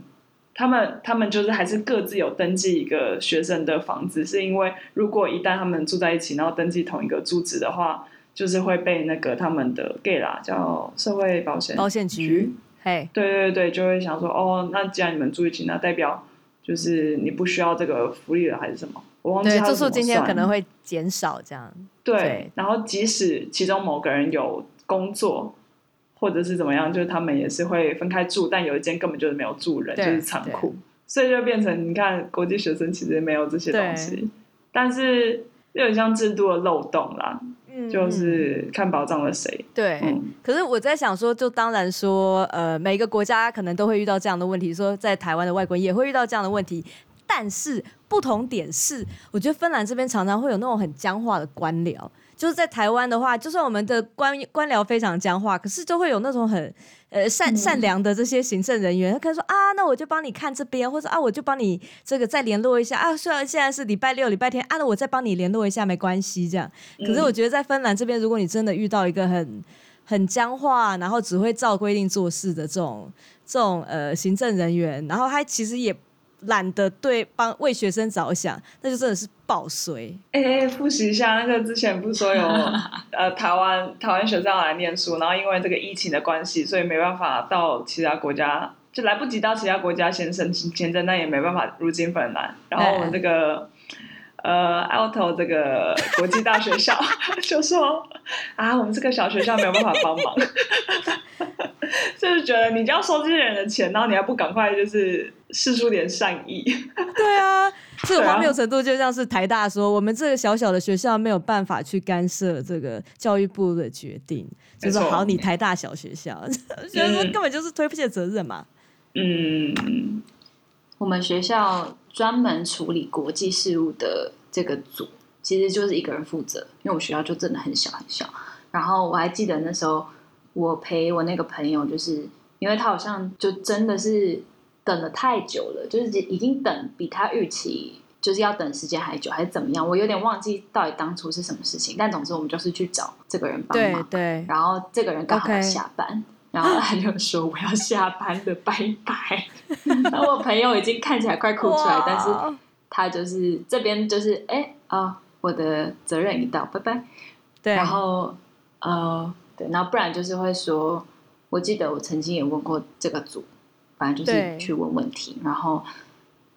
Speaker 2: 他们他们就是还是各自有登记一个学生的房子，是因为如果一旦他们住在一起，然后登记同一个住址的话，就是会被那个他们的 gay 啦，叫社会保险
Speaker 1: 保险局，嘿，
Speaker 2: 对对对，就会想说，哦，那既然你们住一起，那代表就是你不需要这个福利了还是什么？我忘记他
Speaker 1: 住宿津贴可能会减少这样。
Speaker 2: 对，
Speaker 1: 对
Speaker 2: 然后即使其中某个人有工作或者是怎么样，就是他们也是会分开住，但有一间根本就是没有住人，就是仓库，所以就变成你看国际学生其实没有这些东西，但是有点像制度的漏洞啦。就是看保障了谁？
Speaker 1: 对，嗯、可是我在想说，就当然说，呃，每个国家可能都会遇到这样的问题，说在台湾的外国人也会遇到这样的问题，但是不同点是，我觉得芬兰这边常常会有那种很僵化的官僚。就是在台湾的话，就算我们的官官僚非常僵化，可是就会有那种很呃善善良的这些行政人员，他可以说啊，那我就帮你看这边，或者啊，我就帮你这个再联络一下啊。虽然现在是礼拜六、礼拜天啊，那我再帮你联络一下，没关系这样。可是我觉得在芬兰这边，如果你真的遇到一个很很僵化，然后只会照规定做事的这种这种呃行政人员，然后他其实也。懒得对帮为学生着想，那就真的是爆衰。
Speaker 2: 哎、欸，复习一下那个之前不是说有 呃台湾台湾学生要来念书，然后因为这个疫情的关系，所以没办法到其他国家，就来不及到其他国家先申请签证，那也没办法入境芬兰。然后我们这个、欸、呃 Aalto 这个国际大学校 就说啊，我们这个小学校没有办法帮忙。就是觉得你就要收这些人的钱，然后你还不赶快就是试出点善意？
Speaker 1: 对啊，这个荒谬程度就像是台大说，我们这个小小的学校没有办法去干涉这个教育部的决定，就是说好，你台大小学校，觉得根本就是推卸责任嘛。
Speaker 2: 嗯，
Speaker 3: 我们学校专门处理国际事务的这个组，其实就是一个人负责，因为我学校就真的很小很小。然后我还记得那时候。我陪我那个朋友，就是因为他好像就真的是等了太久了，就是已经等比他预期就是要等时间还久，还是怎么样？我有点忘记到底当初是什么事情。但总之我们就是去找这个人帮忙，
Speaker 1: 对对。
Speaker 3: 然后这个人刚好要下班.然后他就说我要下班了，拜拜。然后我朋友已经看起来快哭出来，但是他就是这边就是哎啊、哦，我的责任已到，拜拜。
Speaker 1: 对，
Speaker 3: 然后呃。对，然后不然就是会说，我记得我曾经也问过这个组，反正就是去问问题，然后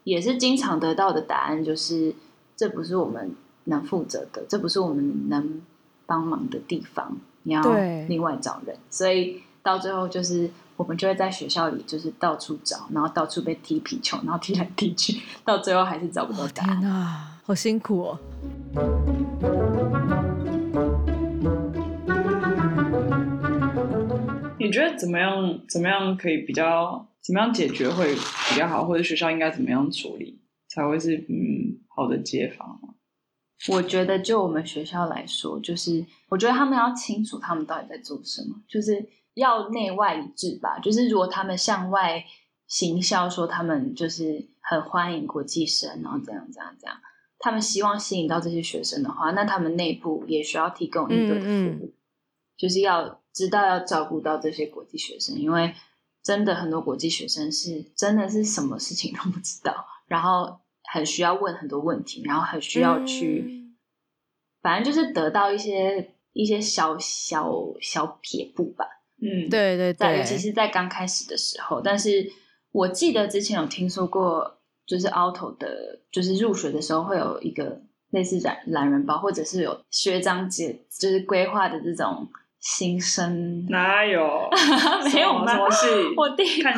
Speaker 3: 也是经常得到的答案就是，这不是我们能负责的，这不是我们能帮忙的地方，你要另外找人。所以到最后就是我们就会在学校里就是到处找，然后到处被踢皮球，然后踢来踢去，到最后还是找不到答案。
Speaker 1: 哦，天哪，好辛苦哦。
Speaker 2: 你觉得怎么样？怎么样可以比较？怎么样解决会比较好？或者学校应该怎么样处理才会是嗯好的解法？
Speaker 3: 我觉得就我们学校来说，就是我觉得他们要清楚他们到底在做什么，就是要内外一致吧。就是如果他们向外行销说他们就是很欢迎国际生，然后怎样怎样怎样，他们希望吸引到这些学生的话，那他们内部也需要提供应对的服务，嗯嗯就是要。知道要照顾到这些国际学生，因为真的很多国际学生是真的是什么事情都不知道，然后很需要问很多问题，然后很需要去，嗯、反正就是得到一些一些小小小撇步吧。
Speaker 1: 嗯，对对对，
Speaker 3: 尤其是在刚开始的时候。但是我记得之前有听说过，就是 Aalto 的，就是入学的时候会有一个类似懒懒人包，或者是有学长姐就是规划的这种。新生
Speaker 2: 哪有？
Speaker 3: 没有吗？
Speaker 2: 什么是
Speaker 3: 我第一看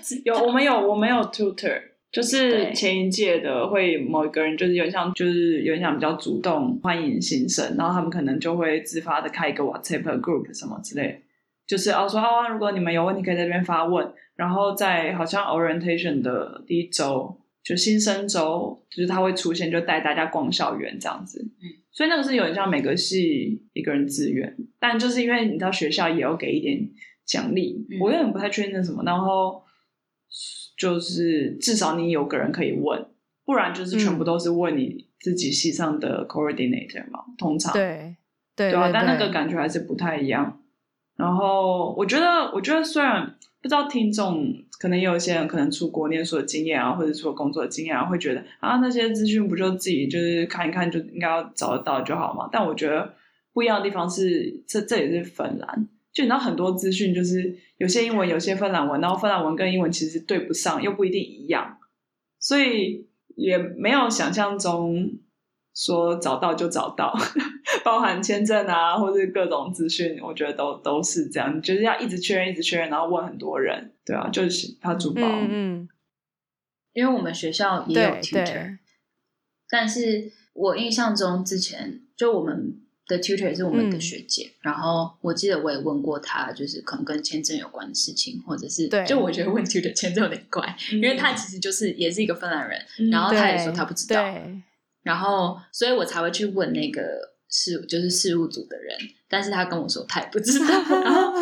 Speaker 3: 戏
Speaker 2: 有，我们有，我们有 tutor，就是前一届的会某一个人，就是有点像，就是有点像比较主动欢迎新生，然后他们可能就会自发的开一个 WhatsApp group 什么之类，就是哦说啊，如果你们有问题可以在这边发问，然后在好像 orientation 的第一周，就新生周，就是他会出现，就带大家逛校园这样子，嗯。所以那个是有点像每个系一个人自愿，但就是因为你知道学校也要给一点奖励，嗯、我有点不太确定那什么。然后就是至少你有个人可以问，不然就是全部都是问你自己系上的 coordinator 嘛。嗯、通常
Speaker 1: 对对
Speaker 2: 对啊，但那个感觉还是不太一样。然后我觉得，我觉得虽然。不知道听众可能有些人可能出国念书的经验啊，或者出国工作的经验啊，会觉得啊那些资讯不就自己就是看一看就应该要找得到就好嘛？但我觉得不一样的地方是，这这也是芬兰，就你知道很多资讯就是有些英文，有些芬兰文，然后芬兰文跟英文其实对不上，又不一定一样，所以也没有想象中说找到就找到，包含签证啊，或者各种资讯，我觉得都都是这样，就是要一直确认，一直确认，然后问很多人，对啊，就是他主包，
Speaker 1: 嗯，嗯，
Speaker 3: 因为我们学校也有 tutor，但是我印象中之前就我们。的 tutor 也是我们的学姐，嗯，然后我记得我也问过他，就是可能跟签证有关的事情，或者是对，就我觉得问 tutor 签证有点怪，嗯，因为他其实就是也是一个芬兰人，嗯，然后他也说他不知道，然后所以我才会去问那个事就是事务组的人，但是他跟我说他也不知道。然后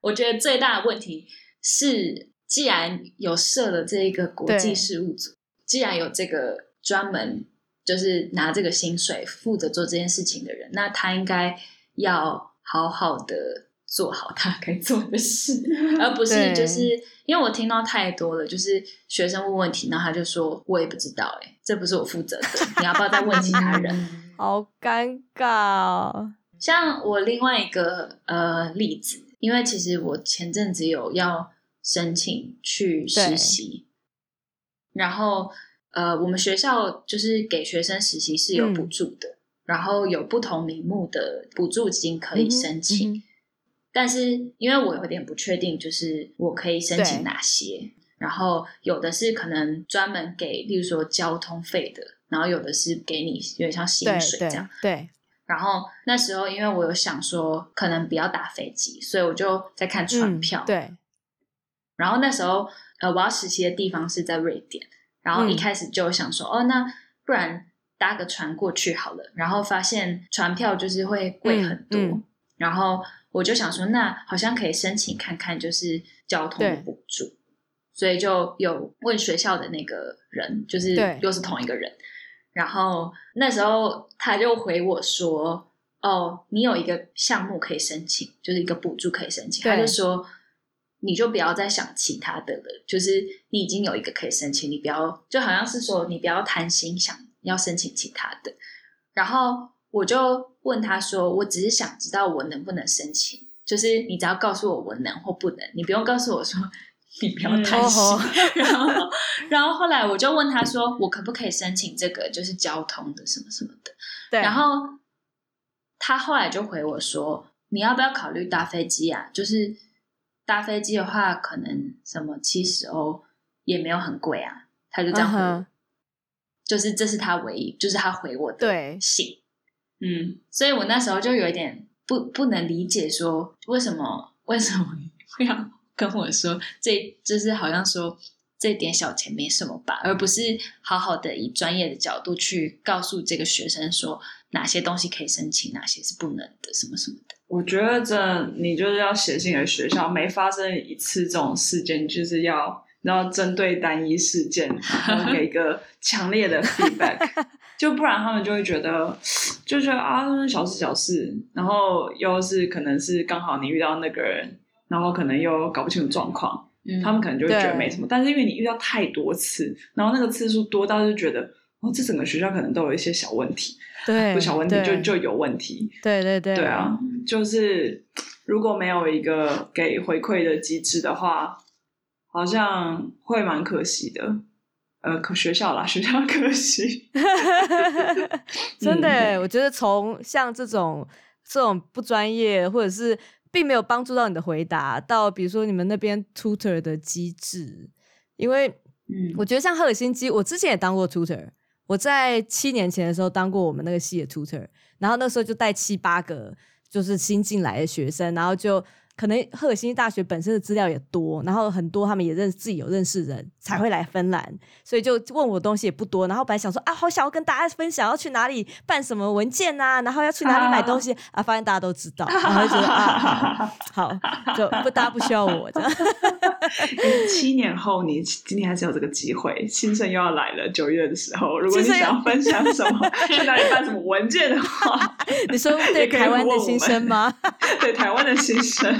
Speaker 3: 我觉得最大的问题是，既然有设了这一个国际事务组，既然有这个专门。就是拿这个薪水负责做这件事情的人，那他应该要好好的做好他该做的事，而不是就是因为我听到太多了，就是学生问问题，然后他就说我也不知道，哎，这不是我负责的，你要不要再问其他人？
Speaker 1: 好尴尬哦。
Speaker 3: 像我另外一个呃例子，因为其实我前阵子有要申请去实习，然后。呃，我们学校就是给学生实习是有补助的，嗯，然后有不同名目的补助金可以申请，嗯嗯。但是因为我有点不确定，就是我可以申请哪些。然后有的是可能专门给，例如说交通费的，然后有的是给你有点像薪水这样。
Speaker 1: 对。对，
Speaker 3: 然后那时候因为我有想说，可能不要打飞机，所以我就在看船票。
Speaker 1: 嗯。对。
Speaker 3: 然后那时候呃，我要实习的地方是在瑞典。然后一开始就想说，嗯、哦，那不然搭个船过去好了。然后发现船票就是会贵很多，然后我就想说，那好像可以申请看看，就是交通的补助。所以就有问学校的那个人，就是又是同一个人。然后那时候他就回我说，哦，你有一个项目可以申请，就是一个补助可以申请。他就说。你就不要再想其他的了，就是你已经有一个可以申请，你不要就好像是说你不要贪心想要申请其他的。然后我就问他说：“我只是想知道我能不能申请，就是你只要告诉我我能或不能，你不用告诉我说你不要贪心。嗯” 然后，然后后来我就问他说：“我可不可以申请这个就是交通的什么什么的？”对。然后他后来就回我说：“你要不要考虑搭飞机啊？”就是。搭飞机的话，可能什么七十欧也没有很贵啊。他就这样回，uh -huh. 就是这是他唯一，就是他回我的信。嗯，所以我那时候就有一点不不能理解，说为什么为什么会要跟我说这，就是好像说这点小钱没什么吧，而不是好好的以专业的角度去告诉这个学生说哪些东西可以申请，哪些是不能的，什么什么的。
Speaker 2: 我觉得这你就是要写信给学校，每发生一次这种事件，就是要然后针对单一事件，然后给一个 强烈的 feedback，就不然他们就会觉得就觉得啊，小事小事，然后又是可能是刚好你遇到那个人，然后可能又搞不清楚状况，嗯，他们可能就会觉得没什么，但是因为你遇到太多次，然后那个次数多到就觉得哦，这整个学校可能都有一些小问题。对，不小问题就就有问题。对对对，对啊，就是如果没有一个给回馈的机制的话，好像会蛮可惜的。呃，可学校啦，学校可惜。
Speaker 1: 真的、嗯，我觉得从像这种这种不专业，或者是并没有帮助到你的回答，到比如说你们那边 tutor 的机制，因为嗯，我觉得像赫尔辛基，我之前也当过 tutor。我在七年前的时候当过我们那个系的 tutor，然后那时候就带七八个就是新进来的学生，然后就。可能赫尔辛基大学本身的资料也多，然后很多他们也认识自己有认识人才会来芬兰，所以就问我东西也不多。然后本来想说啊，好想要跟大家分享要去哪里办什么文件啊，然后要去哪里买东西啊，啊，发现大家都知道，然后就觉得啊，好，就不大家不需要我这样。
Speaker 2: 七年后你今天还是有这个机会，新生又要来了，九月的时候，如果你想要分享什么去哪里办什么文件的话，
Speaker 1: 你说对台湾的新生吗？
Speaker 2: 对台湾的新生。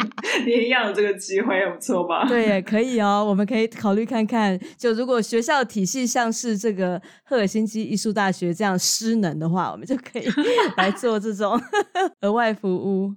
Speaker 2: 你一样有这个机会，也不错吧？
Speaker 1: 对，也可以哦。我们可以考虑看看，就如果学校体系像是这个赫尔辛基艺术大学这样失能的话，我们就可以 来做这种 额外服务。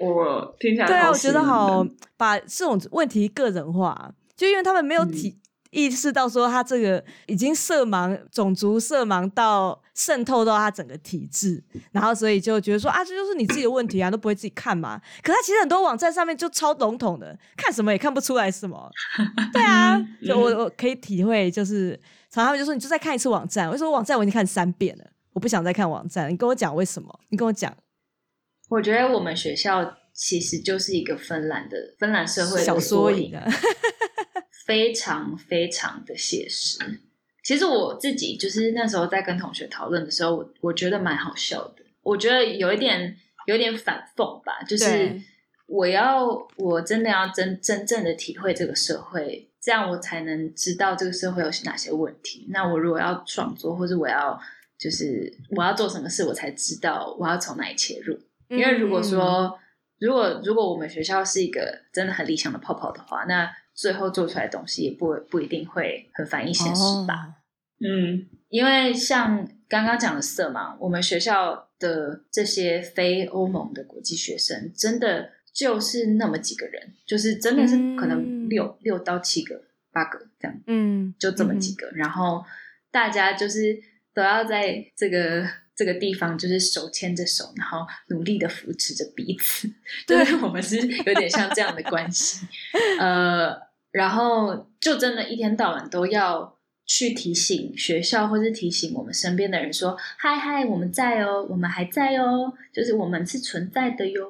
Speaker 2: 我听起来
Speaker 1: 对啊，我觉得好把这种问题个人化，就因为他们没有体、嗯，意识到说他这个已经色盲、种族色盲到渗透到他整个体制，然后所以就觉得说啊，这就是你自己的问题啊，都不会自己看嘛。可他其实很多网站上面就超笼统的，看什么也看不出来什么。对啊，就我我可以体会，就是常常他们就说你就再看一次网站，我说网站我已经看三遍了，我不想再看网站，你跟我讲为什么？你跟我讲。
Speaker 3: 我觉得我们学校其实就是一个芬兰的芬兰社会的
Speaker 1: 小缩影，
Speaker 3: 非常非常的写实。其实我自己就是那时候在跟同学讨论的时候，我我觉得蛮好笑的。我觉得有一点有一点反讽吧，就是我要我真的要真真正的体会这个社会，这样我才能知道这个社会有哪些问题。那我如果要创作，或者我要就是我要做什么事，我才知道我要从哪里切入。因为如果说，嗯、如果如果我们学校是一个真的很理想的泡泡的话，那最后做出来的东西也不不一定会很反映现实吧？哦、嗯，因为像刚刚讲的色盲，我们学校的这些非欧盟的国际学生，真的就是那么几个人，就是真的是可能六、嗯、六到七个、八个这样，嗯，就这么几个，嗯、然后大家就是都要在这个。这个地方就是手牵着手，然后努力的扶持着彼此。对，我们是有点像这样的关系。呃，然后就真的一天到晚都要去提醒学校，或是提醒我们身边的人说：“嗨嗨，我们在哦，我们还在哦，就是我们是存在的哟。”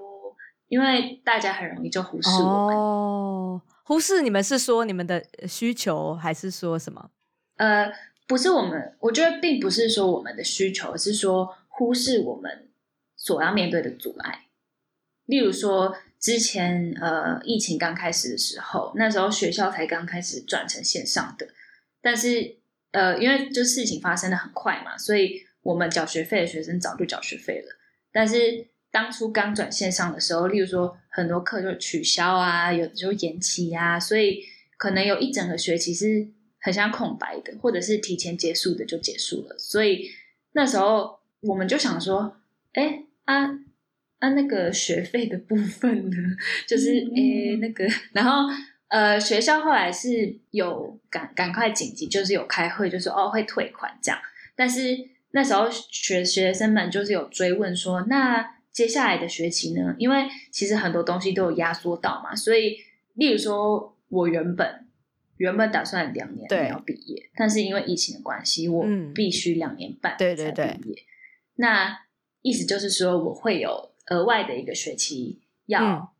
Speaker 3: 因为大家很容易就忽视我们。
Speaker 1: 哦，忽视你们是说你们的需求，还是说什么？
Speaker 3: 呃。不是我们，我觉得并不是说我们的需求，而是说忽视我们所要面对的阻碍。例如说，之前呃疫情刚开始的时候，那时候学校才刚开始转成线上的，但是呃因为就事情发生的很快嘛，所以我们缴学费的学生早就缴学费了。但是当初刚转线上的时候，例如说很多课就取消啊，有的时候延期啊，所以可能有一整个学期是。很像空白的，或者是提前结束的就结束了，所以那时候我们就想说，哎啊啊那个学费的部分呢，就是哎那个，然后呃学校后来是有赶赶快紧急，就是有开会，就是哦会退款这样，但是那时候学学生们就是有追问说，那接下来的学期呢？因为其实很多东西都有压缩到嘛，所以例如说我原本。原本打算两年要毕业，但是因为疫情的关系，我必须两年半才毕业。对对对。那意思就是说，我会有额外的一个学期要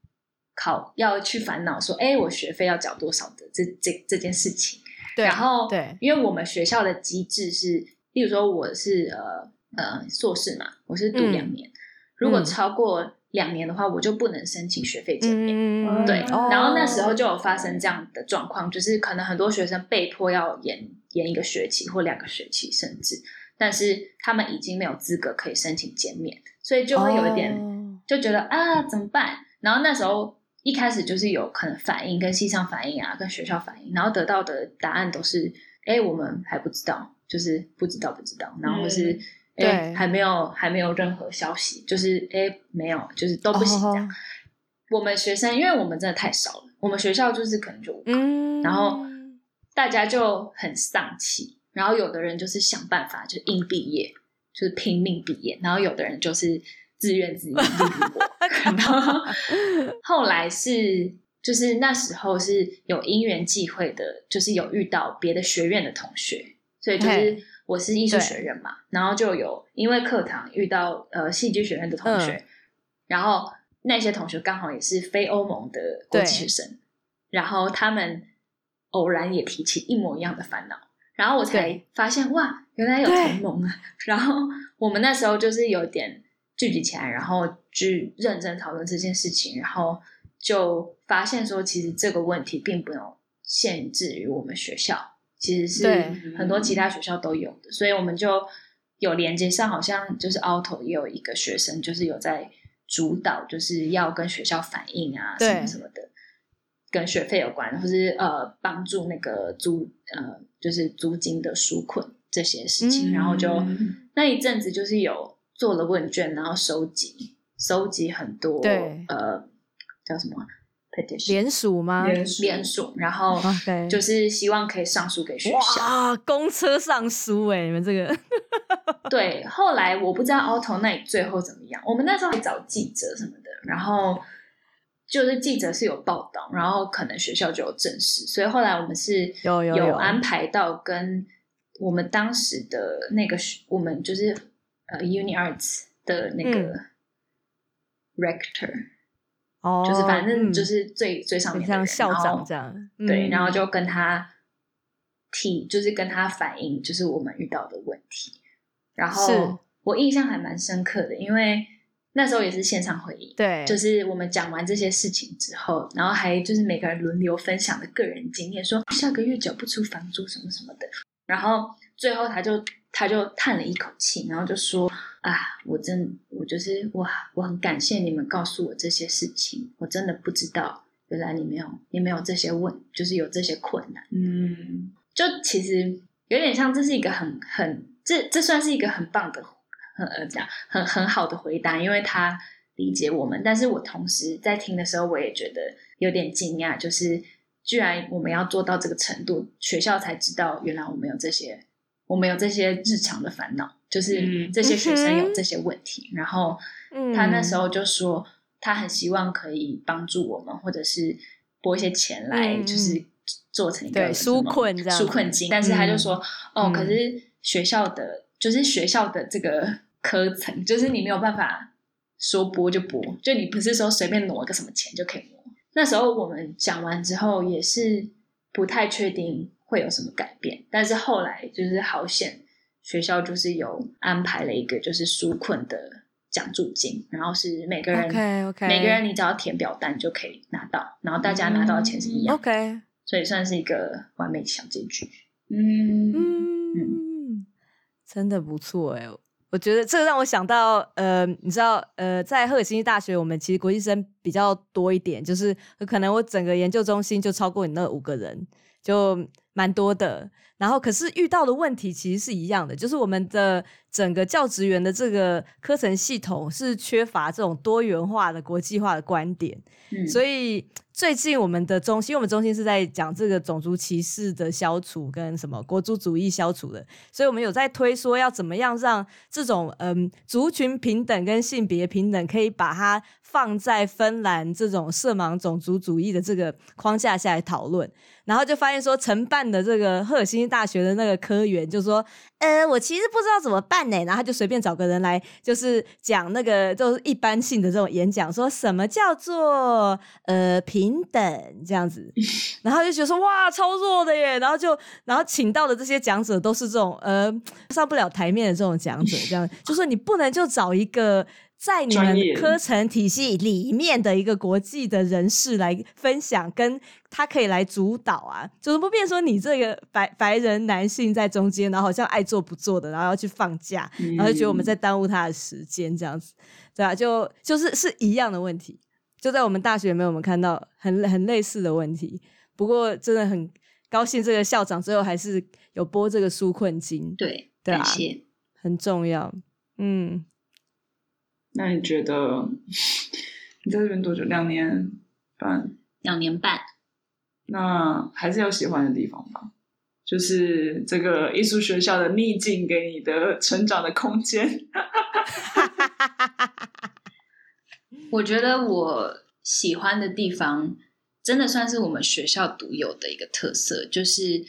Speaker 3: 考，嗯、要去烦恼说，哎，我学费要缴多少的这这这件事情。对。然后，对，因为我们学校的机制是，例如说我是呃呃硕士嘛，我是读两年，嗯、如果超过。两年的话，我就不能申请学费减免。嗯、对，哦、然后那时候就有发生这样的状况，就是可能很多学生被迫要延延一个学期或两个学期，甚至，但是他们已经没有资格可以申请减免，所以就会有一点、哦、就觉得啊怎么办？然后那时候一开始就是有可能反映跟系上反映啊，跟学校反映，然后得到的答案都是哎我们还不知道，就是不知道不知道，然后是。嗯对、欸，还没有，还没有任何消息，就是哎、欸，没有，就是都不行这样。Oh. 我们学生，因为我们真的太少了，我们学校就是可能就五个，嗯，然后大家就很丧气，然后有的人就是想办法，就硬毕业，就是拼命毕业，然后有的人就是自怨自艾，我。然后 后来是，就是那时候是有因缘际会的，就是有遇到别的学院的同学，所以就是。我是艺术学院嘛，然后就有因为课堂遇到呃戏剧学院的同学，嗯、然后那些同学刚好也是非欧盟的国际学生，然后他们偶然也提起一模一样的烦恼，然后我才发现哇，原来有同盟啊！然后我们那时候就是有点聚集起来，然后去认真讨论这件事情，然后就发现说，其实这个问题并不能限制于我们学校。其实是很多其他学校都有的，所以我们就有连接上，好像就是 Aalto 也有一个学生，就是有在主导，就是要跟学校反映啊，什么什么的，跟学费有关，或是呃帮助那个租呃就是租金的纾困这些事情，嗯、然后就那一阵子就是有做了问卷，然后收集收集很多对呃叫什么 petition
Speaker 1: 联署吗？
Speaker 2: 联署，
Speaker 3: 然
Speaker 1: 后
Speaker 3: 就是希望可以上书给学校。
Speaker 1: 哇，公车上书哎、欸，你们这个
Speaker 3: 对，后来我不知道 Auto 那里最后怎么样。我们那时候还找记者什么的，然后就是记者是有报道，然后可能学校就有证实，所以后来我们是
Speaker 1: 有有有
Speaker 3: 有安排到跟我们当时的那个我们就是呃 Uni Arts 的那个 Rector。
Speaker 1: 哦，
Speaker 3: 就是反正就是最、嗯、最上面
Speaker 1: 像校长这样，
Speaker 3: 嗯、对，然后就跟他提，就是跟他反映，就是我们遇到的问题。然后我印象还蛮深刻的，因为那时候也是线上会议，
Speaker 1: 对，
Speaker 3: 就是我们讲完这些事情之后，然后还就是每个人轮流分享的个人经验，说下个月缴不出房租什么什么的。然后最后他就他就叹了一口气，然后就说。啊，我真我就是哇，我很感谢你们告诉我这些事情，我真的不知道，原来你没有你没有这些问，就是有这些困难。
Speaker 2: 嗯，
Speaker 3: 就其实有点像，这是一个很很这这算是一个很棒的很呃这样很很好的回答，因为他理解我们。但是我同时在听的时候，我也觉得有点惊讶，就是居然我们要做到这个程度，学校才知道原来我们有这些。我们有这些日常的烦恼，就是这些学生有这些问题。嗯、然后他那时候就说，他很希望可以帮助我们，或者是拨一些钱来，就是做成一个
Speaker 1: 纾困这样
Speaker 3: 纾困金。但是他就说，嗯、哦，可是学校的，就是学校的这个科层，就是你没有办法说拨就拨，就你不是说随便挪个什么钱就可以挪。那时候我们讲完之后，也是不太确定。会有什么改变？但是后来就是好险，学校就是有安排了一个就是纾困的奖助金，然后是每个人
Speaker 1: okay, okay.
Speaker 3: 每个人你只要填表单就可以拿到，然后大家拿到的钱是一样。
Speaker 1: OK，
Speaker 3: 所以算是一个完美小结局。
Speaker 1: 嗯嗯嗯，真的不错哎，我觉得这个让我想到，呃，你知道，呃，在赫尔辛基大学，我们其实国际生比较多一点，就是可能我整个研究中心就超过你那五个人，就。蛮多的，然后可是遇到的问题其实是一样的，就是我们的整个教职员的这个课程系统是缺乏这种多元化的国际化的观点，嗯，所以最近我们的中心，我们中心是在讲这个种族歧视的消除跟什么国族主义消除的，所以我们有在推说要怎么样让这种嗯族群平等跟性别平等可以把它放在芬兰这种色盲种族主义的这个框架下来讨论。然后就发现说，承办的这个赫尔辛基大学的那个科员就说：“呃，我其实不知道怎么办呢。”然后他就随便找个人来，就是讲那个就是一般性的这种演讲，说什么叫做呃平等这样子。然后就觉得说哇，超弱的耶。然后就然后请到的这些讲者都是这种呃上不了台面的这种讲者，这样就说你不能就找一个。在你们课程体系里面的一个国际的人士来分享，跟他可以来主导啊，就是不变说你这个白白人男性在中间，然后好像爱做不做的，然后要去放假，然后就觉得我们在耽误他的时间，这样子，对啊，就就是是一样的问题，就在我们大学里面，我们看到很很类似的问题。不过真的很高兴，这个校长最后还是有拨这个纾困金，
Speaker 3: 对
Speaker 1: 对啊，
Speaker 3: 谢。
Speaker 1: 很重要，嗯。
Speaker 2: 那你觉得你在这边多久？两年半。
Speaker 3: 两年半。
Speaker 2: 那还是有喜欢的地方吧？就是这个艺术学校的逆境给你的成长的空间。
Speaker 3: 我觉得我喜欢的地方，真的算是我们学校独有的一个特色，就是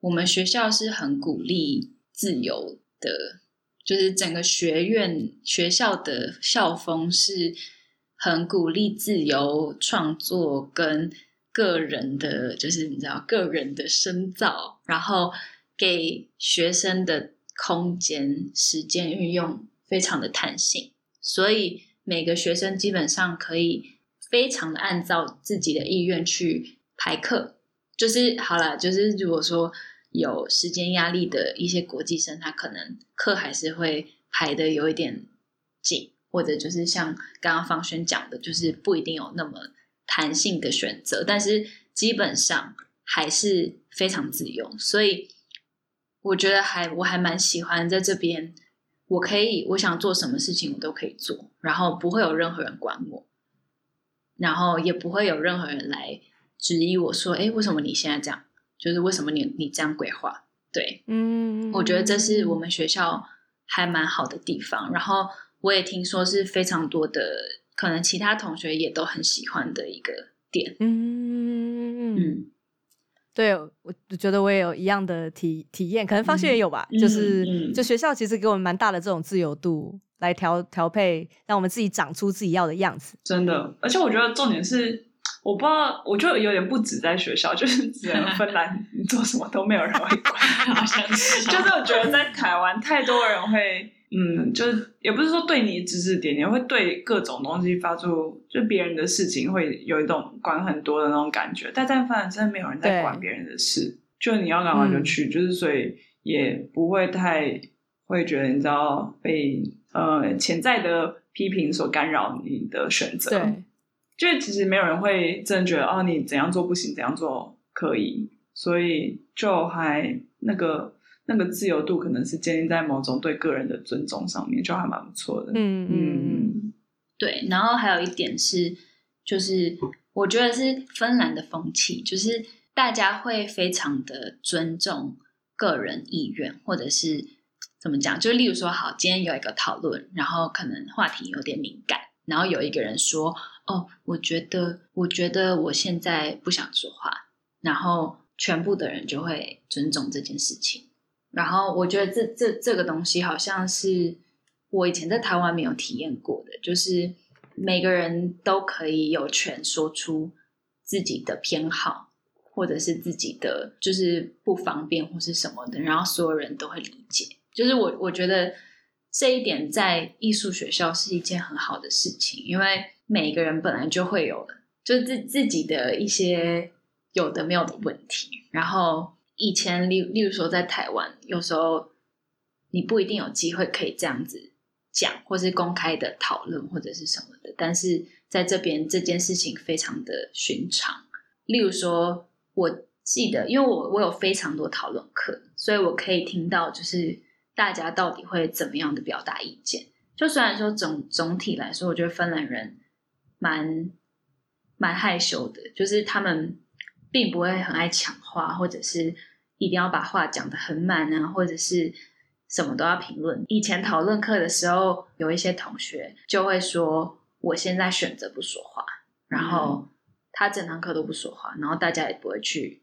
Speaker 3: 我们学校是很鼓励自由的。就是整个学院学校的校风是很鼓励自由创作跟个人的，就是你知道个人的深造，然后给学生的空间时间运用非常的弹性，所以每个学生基本上可以非常的按照自己的意愿去排课。就是好了，就是如果说。有时间压力的一些国际生，他可能课还是会排的有一点紧，或者就是像刚刚方轩讲的，就是不一定有那么弹性的选择，但是基本上还是非常自由。所以我觉得还我还蛮喜欢在这边，我可以我想做什么事情我都可以做，然后不会有任何人管我。然后也不会有任何人来质疑我说，哎，为什么你现在这样？就是为什么你你这样规划？对，嗯，我觉得这是我们学校还蛮好的地方。然后我也听说是非常多的，可能其他同学也都很喜欢的一个点。嗯
Speaker 1: 嗯。对，我觉得我也有一样的体体验，可能方旭也有吧。嗯、就是、嗯、就学校其实给我们蛮大的这种自由度，来调调配，让我们自己长出自己要的样子。
Speaker 2: 真的，而且我觉得重点是，我不知道，我就有点不止在学校，就是只能芬兰，你做什么都没有人会管，好像是。就是我觉得在台湾，太多人会。嗯，就是也不是说对你指指点点，会对各种东西发出，就别人的事情会有一种管很多的那种感觉。但在芬兰真的没有人在管别人的事，就你要干嘛就去，嗯、就是所以也不会太会觉得你知道被呃潜在的批评所干扰你的选择。对，就其实没有人会真的觉得哦，你怎样做不行，怎样做可以，所以就还那个。那个自由度可能是建立在某种对个人的尊重上面，就还蛮不错的。嗯嗯，
Speaker 3: 对。然后还有一点是，就是我觉得是芬兰的风气，就是大家会非常的尊重个人意愿，或者是怎么讲？就例如说，好，今天有一个讨论，然后可能话题有点敏感，然后有一个人说：“哦，我觉得，我觉得我现在不想说话。”然后全部的人就会尊重这件事情。然后我觉得这这这个东西好像是我以前在台湾没有体验过的，就是每个人都可以有权说出自己的偏好，或者是自己的就是不方便或是什么的，然后所有人都会理解。就是我我觉得这一点在艺术学校是一件很好的事情，因为每个人本来就会有就自自己的一些有的没有的问题，然后。以前，例例如说，在台湾，有时候你不一定有机会可以这样子讲，或是公开的讨论，或者是什么的。但是在这边，这件事情非常的寻常。例如说，我记得，因为我我有非常多讨论课，所以我可以听到，就是大家到底会怎么样的表达意见。就虽然说总总体来说，我觉得芬兰人蛮蛮害羞的，就是他们并不会很爱抢话，或者是。一定要把话讲得很满啊，或者是什么都要评论。以前讨论课的时候，有一些同学就会说：“我现在选择不说话。”然后他整堂课都不说话，然后大家也不会去，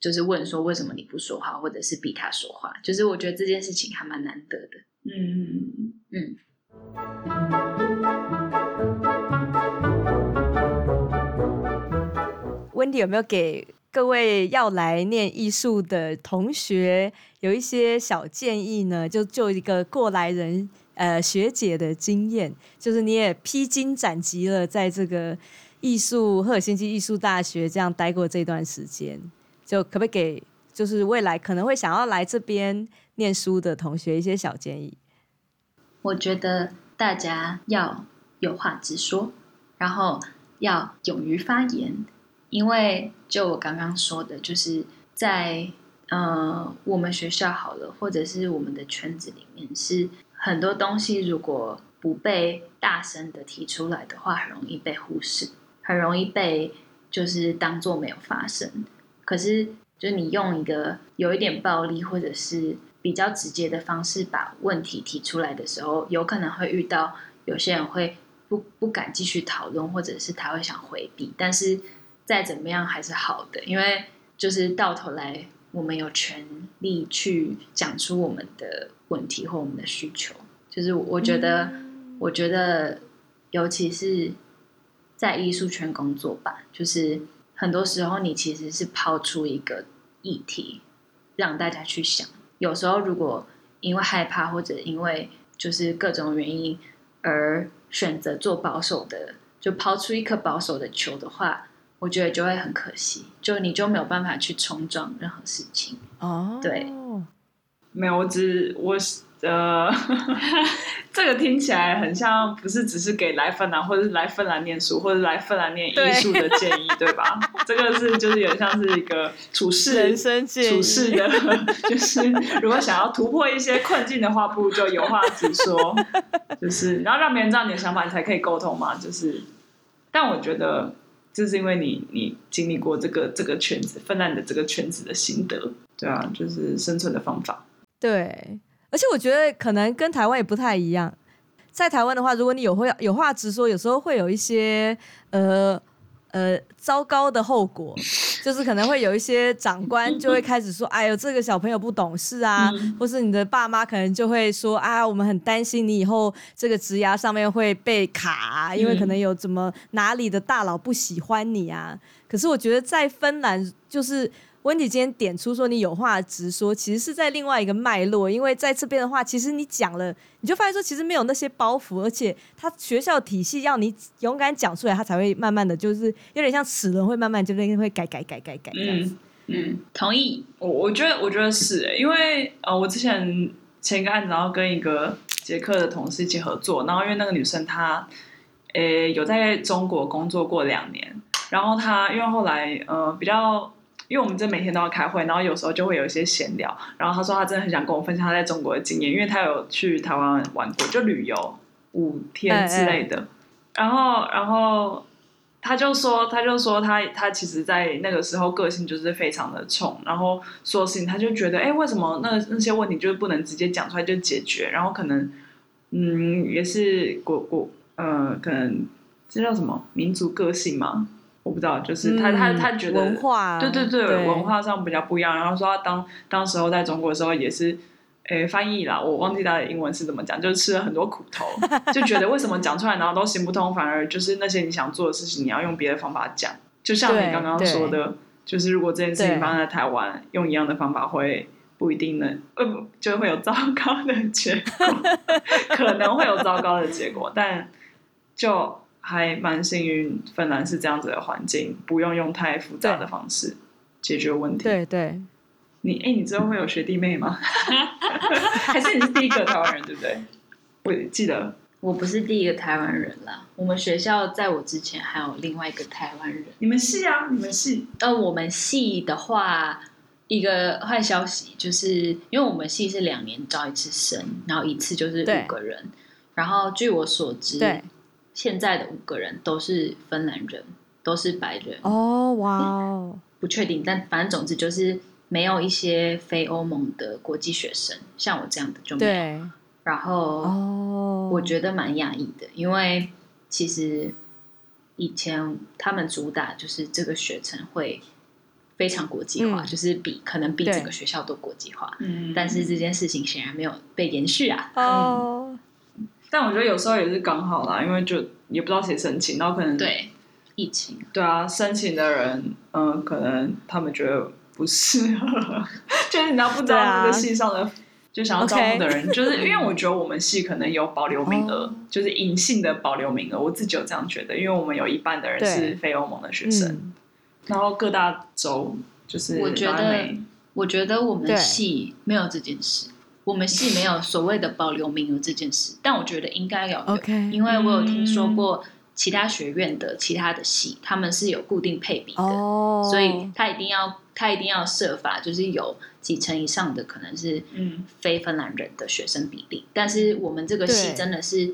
Speaker 3: 就是问说为什么你不说话，或者是逼他说话。就是我觉得这件事情还蛮难得的。嗯嗯。
Speaker 1: Wendy 有没有给？各位要来念艺术的同学，有一些小建议呢。就就一个过来人，呃，学姐的经验，就是你也披荆斩棘了，在这个艺术赫尔辛基艺术大学这样待过这段时间，就可不可以给就是未来可能会想要来这边念书的同学一些小建议？
Speaker 3: 我觉得大家要有话直说，然后要勇于发言。因为就我刚刚说的，就是在呃我们学校好了，或者是我们的圈子里面，是很多东西如果不被大声的提出来的话，很容易被忽视，很容易被就是当做没有发生。可是，就你用一个有一点暴力或者是比较直接的方式把问题提出来的时候，有可能会遇到有些人会不不敢继续讨论，或者是他会想回避，但是。再怎么样还是好的，因为就是到头来我们有权利去讲出我们的问题或我们的需求。就是我觉得，嗯、我觉得，尤其是在艺术圈工作吧，就是很多时候你其实是抛出一个议题让大家去想。有时候如果因为害怕或者因为就是各种原因而选择做保守的，就抛出一颗保守的球的话。我觉得就会很可惜，就你就没有办法去冲撞任何事情哦。Oh. 对，
Speaker 2: 没有，我只我呃，这个听起来很像，不是只是给来芬兰或者是来芬兰念书或者来芬兰念艺术的建议，对，对吧？这个是就是有点像是一个处事
Speaker 1: 人生，
Speaker 2: 处事的，就是如果想要突破一些困境的话，不如就有话直说，就是然后让别人知道你的想法，你才可以沟通嘛，就是。但我觉得就是因为你你经历过这个这个圈子，芬兰的这个圈子的心得，对啊，就是生存的方法。
Speaker 1: 对，而且我觉得可能跟台湾也不太一样。在台湾的话，如果你有话有话直说，有时候会有一些呃呃糟糕的后果，就是可能会有一些长官就会开始说：“哎呦，这个小朋友不懂事啊。”或是你的爸妈可能就会说：“啊，我们很担心你以后这个职涯上面会被卡啊，因为可能有怎么哪里的大佬不喜欢你啊。”可是我觉得在芬兰就是。温迪今天点出说，你有话直说，其实是在另外一个脉络，因为在这边的话，其实你讲了，你就发现说其实没有那些包袱，而且他学校体系要你勇敢讲出来，他才会慢慢的就是有点像齿轮会慢慢就会会改改改改改这样子。
Speaker 3: 嗯嗯，同意。
Speaker 2: 我我觉得我觉得是、欸，因为呃，我之前前一个案子，然后跟一个捷克的同事一起合作，然后因为那个女生她呃有在中国工作过两年，然后她因为后来呃比较。因为我们这每天都要开会，然后有时候就会有一些闲聊。然后他说他真的很想跟我分享他在中国的经验，因为他有去台湾玩过，就旅游五天之类的。哎哎然后，然后他就说，他就说他他其实，在那个时候个性就是非常的冲，然后说事情他就觉得，哎，为什么那那些问题就是不能直接讲出来就解决？然后可能，嗯，也是国国，呃，可能这叫什么民族个性嘛。我不知道，就是他、嗯、他他觉得
Speaker 1: 文化，
Speaker 2: 对对对，对文化上比较不一样。然后说他当当时候在中国的时候也是，诶翻译啦，我忘记他的英文是怎么讲，就是吃了很多苦头，就觉得为什么讲出来然后都行不通，反而就是那些你想做的事情，你要用别的方法讲。就像你刚刚说的，就是如果这件事情发生在台湾，用一样的方法会不一定能，呃不，就会有糟糕的结果，可能会有糟糕的结果，但就。还蛮幸运，芬兰是这样子的环境，不用用太复杂的方式解决问题。
Speaker 1: 对对，
Speaker 2: 你哎，你之后会有学弟妹吗？还是你是第一个台湾人，对不对？我记得
Speaker 3: 我不是第一个台湾人啦。我们学校在我之前还有另外一个台湾人。
Speaker 2: 你们系啊？你们系？
Speaker 3: 呃，我们系的话，一个坏消息就是，因为我们系是两年招一次生，然后一次就是五个人。然后据我所知，对。现在的五个人都是芬兰人，都是白人。
Speaker 1: 哦，哇哦，
Speaker 3: 不确定，但反正总之就是没有一些非欧盟的国际学生，像我这样的就没有。然后，哦，我觉得蛮讶异的，因为其实以前他们主打就是这个学程会非常国际化，嗯、就是比可能比整个学校都国际化。嗯。但是这件事情显然没有被延续啊。
Speaker 1: 哦。嗯
Speaker 2: 但我觉得有时候也是刚好啦，因为就也不知道谁申请，然后可能
Speaker 3: 对疫情，
Speaker 2: 对啊，申请的人，嗯，可能他们觉得不适合，就是你知道不知道这个系上的，啊、就想要招募的人.就是因为我觉得我们系可能有保留名额，哦、就是隐性的保留名额，我自己有这样觉得，因为我们有一半的人是非欧盟的学生，嗯、然后各大洲就是
Speaker 3: 我觉得，我觉得我们系没有这件事。我们系没有所谓的保留名额这件事，但我觉得应该要有，Okay. 因为我有听说过其他学院的其他的系，他们是有固定配比的，Oh. 所以他一定要他一定要设法，就是有几成以上的可能是非芬兰人的学生比例。但是我们这个系真的是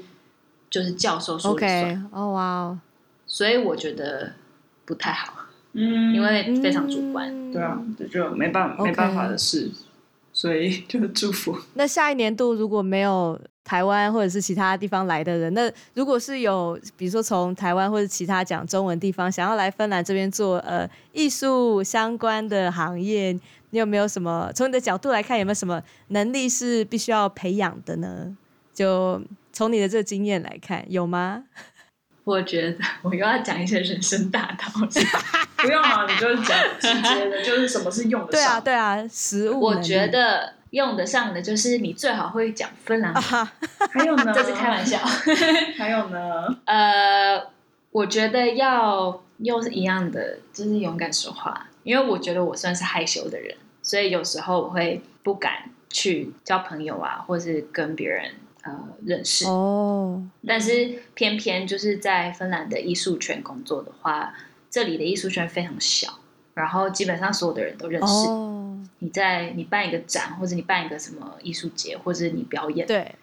Speaker 3: 就是教授说了算，
Speaker 1: 哦哇，Okay. Oh, wow.
Speaker 3: 所以我觉得不太好，嗯，因为非常主观，
Speaker 2: 嗯、对啊，这就没办.没办法的事。所以 就祝福。
Speaker 1: 那下一年度如果没有台湾或者是其他地方来的人，那如果是有，比如说从台湾或者其他讲中文地方想要来芬兰这边做呃艺术相关的行业，你有没有什么从你的角度来看，有没有什么能力是必须要培养的呢？就从你的这个经验来看，有吗？
Speaker 3: 我觉得 我又要讲一些人生大道理，
Speaker 2: 不用啊，你就是讲 直接的，就是什么是用得上。
Speaker 1: 对啊，对啊，食物。
Speaker 3: 我觉得用得上的就是你最好会讲芬兰话。
Speaker 2: 还有呢？
Speaker 3: 这是开玩笑。
Speaker 2: 还有呢？
Speaker 3: 呃，我觉得要又是一样的，就是勇敢说话。因为我觉得我算是害羞的人，所以有时候我会不敢去交朋友啊，或是跟别人。呃，认识。哦，但是偏偏就是在芬兰的艺术圈工作的话，这里的艺术圈非常小，然后基本上所有的人都认识。哦，你在你办一个展，或者你办一个什么艺术节，或者你表演，
Speaker 1: 对，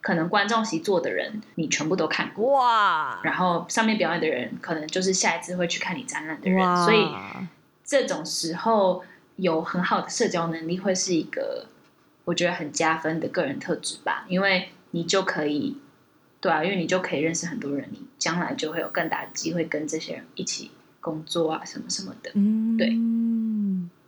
Speaker 3: 可能观众席坐的人你全部都看过，
Speaker 1: 哇，
Speaker 3: 然后上面表演的人可能就是下一次会去看你展览的人，所以这种时候有很好的社交能力会是一个我觉得很加分的个人特质吧，因为你就可以，对啊，因为你就可以认识很多人，你将来就会有更大的机会跟这些人一起工作啊，什么什么的，
Speaker 1: 嗯，
Speaker 3: 对。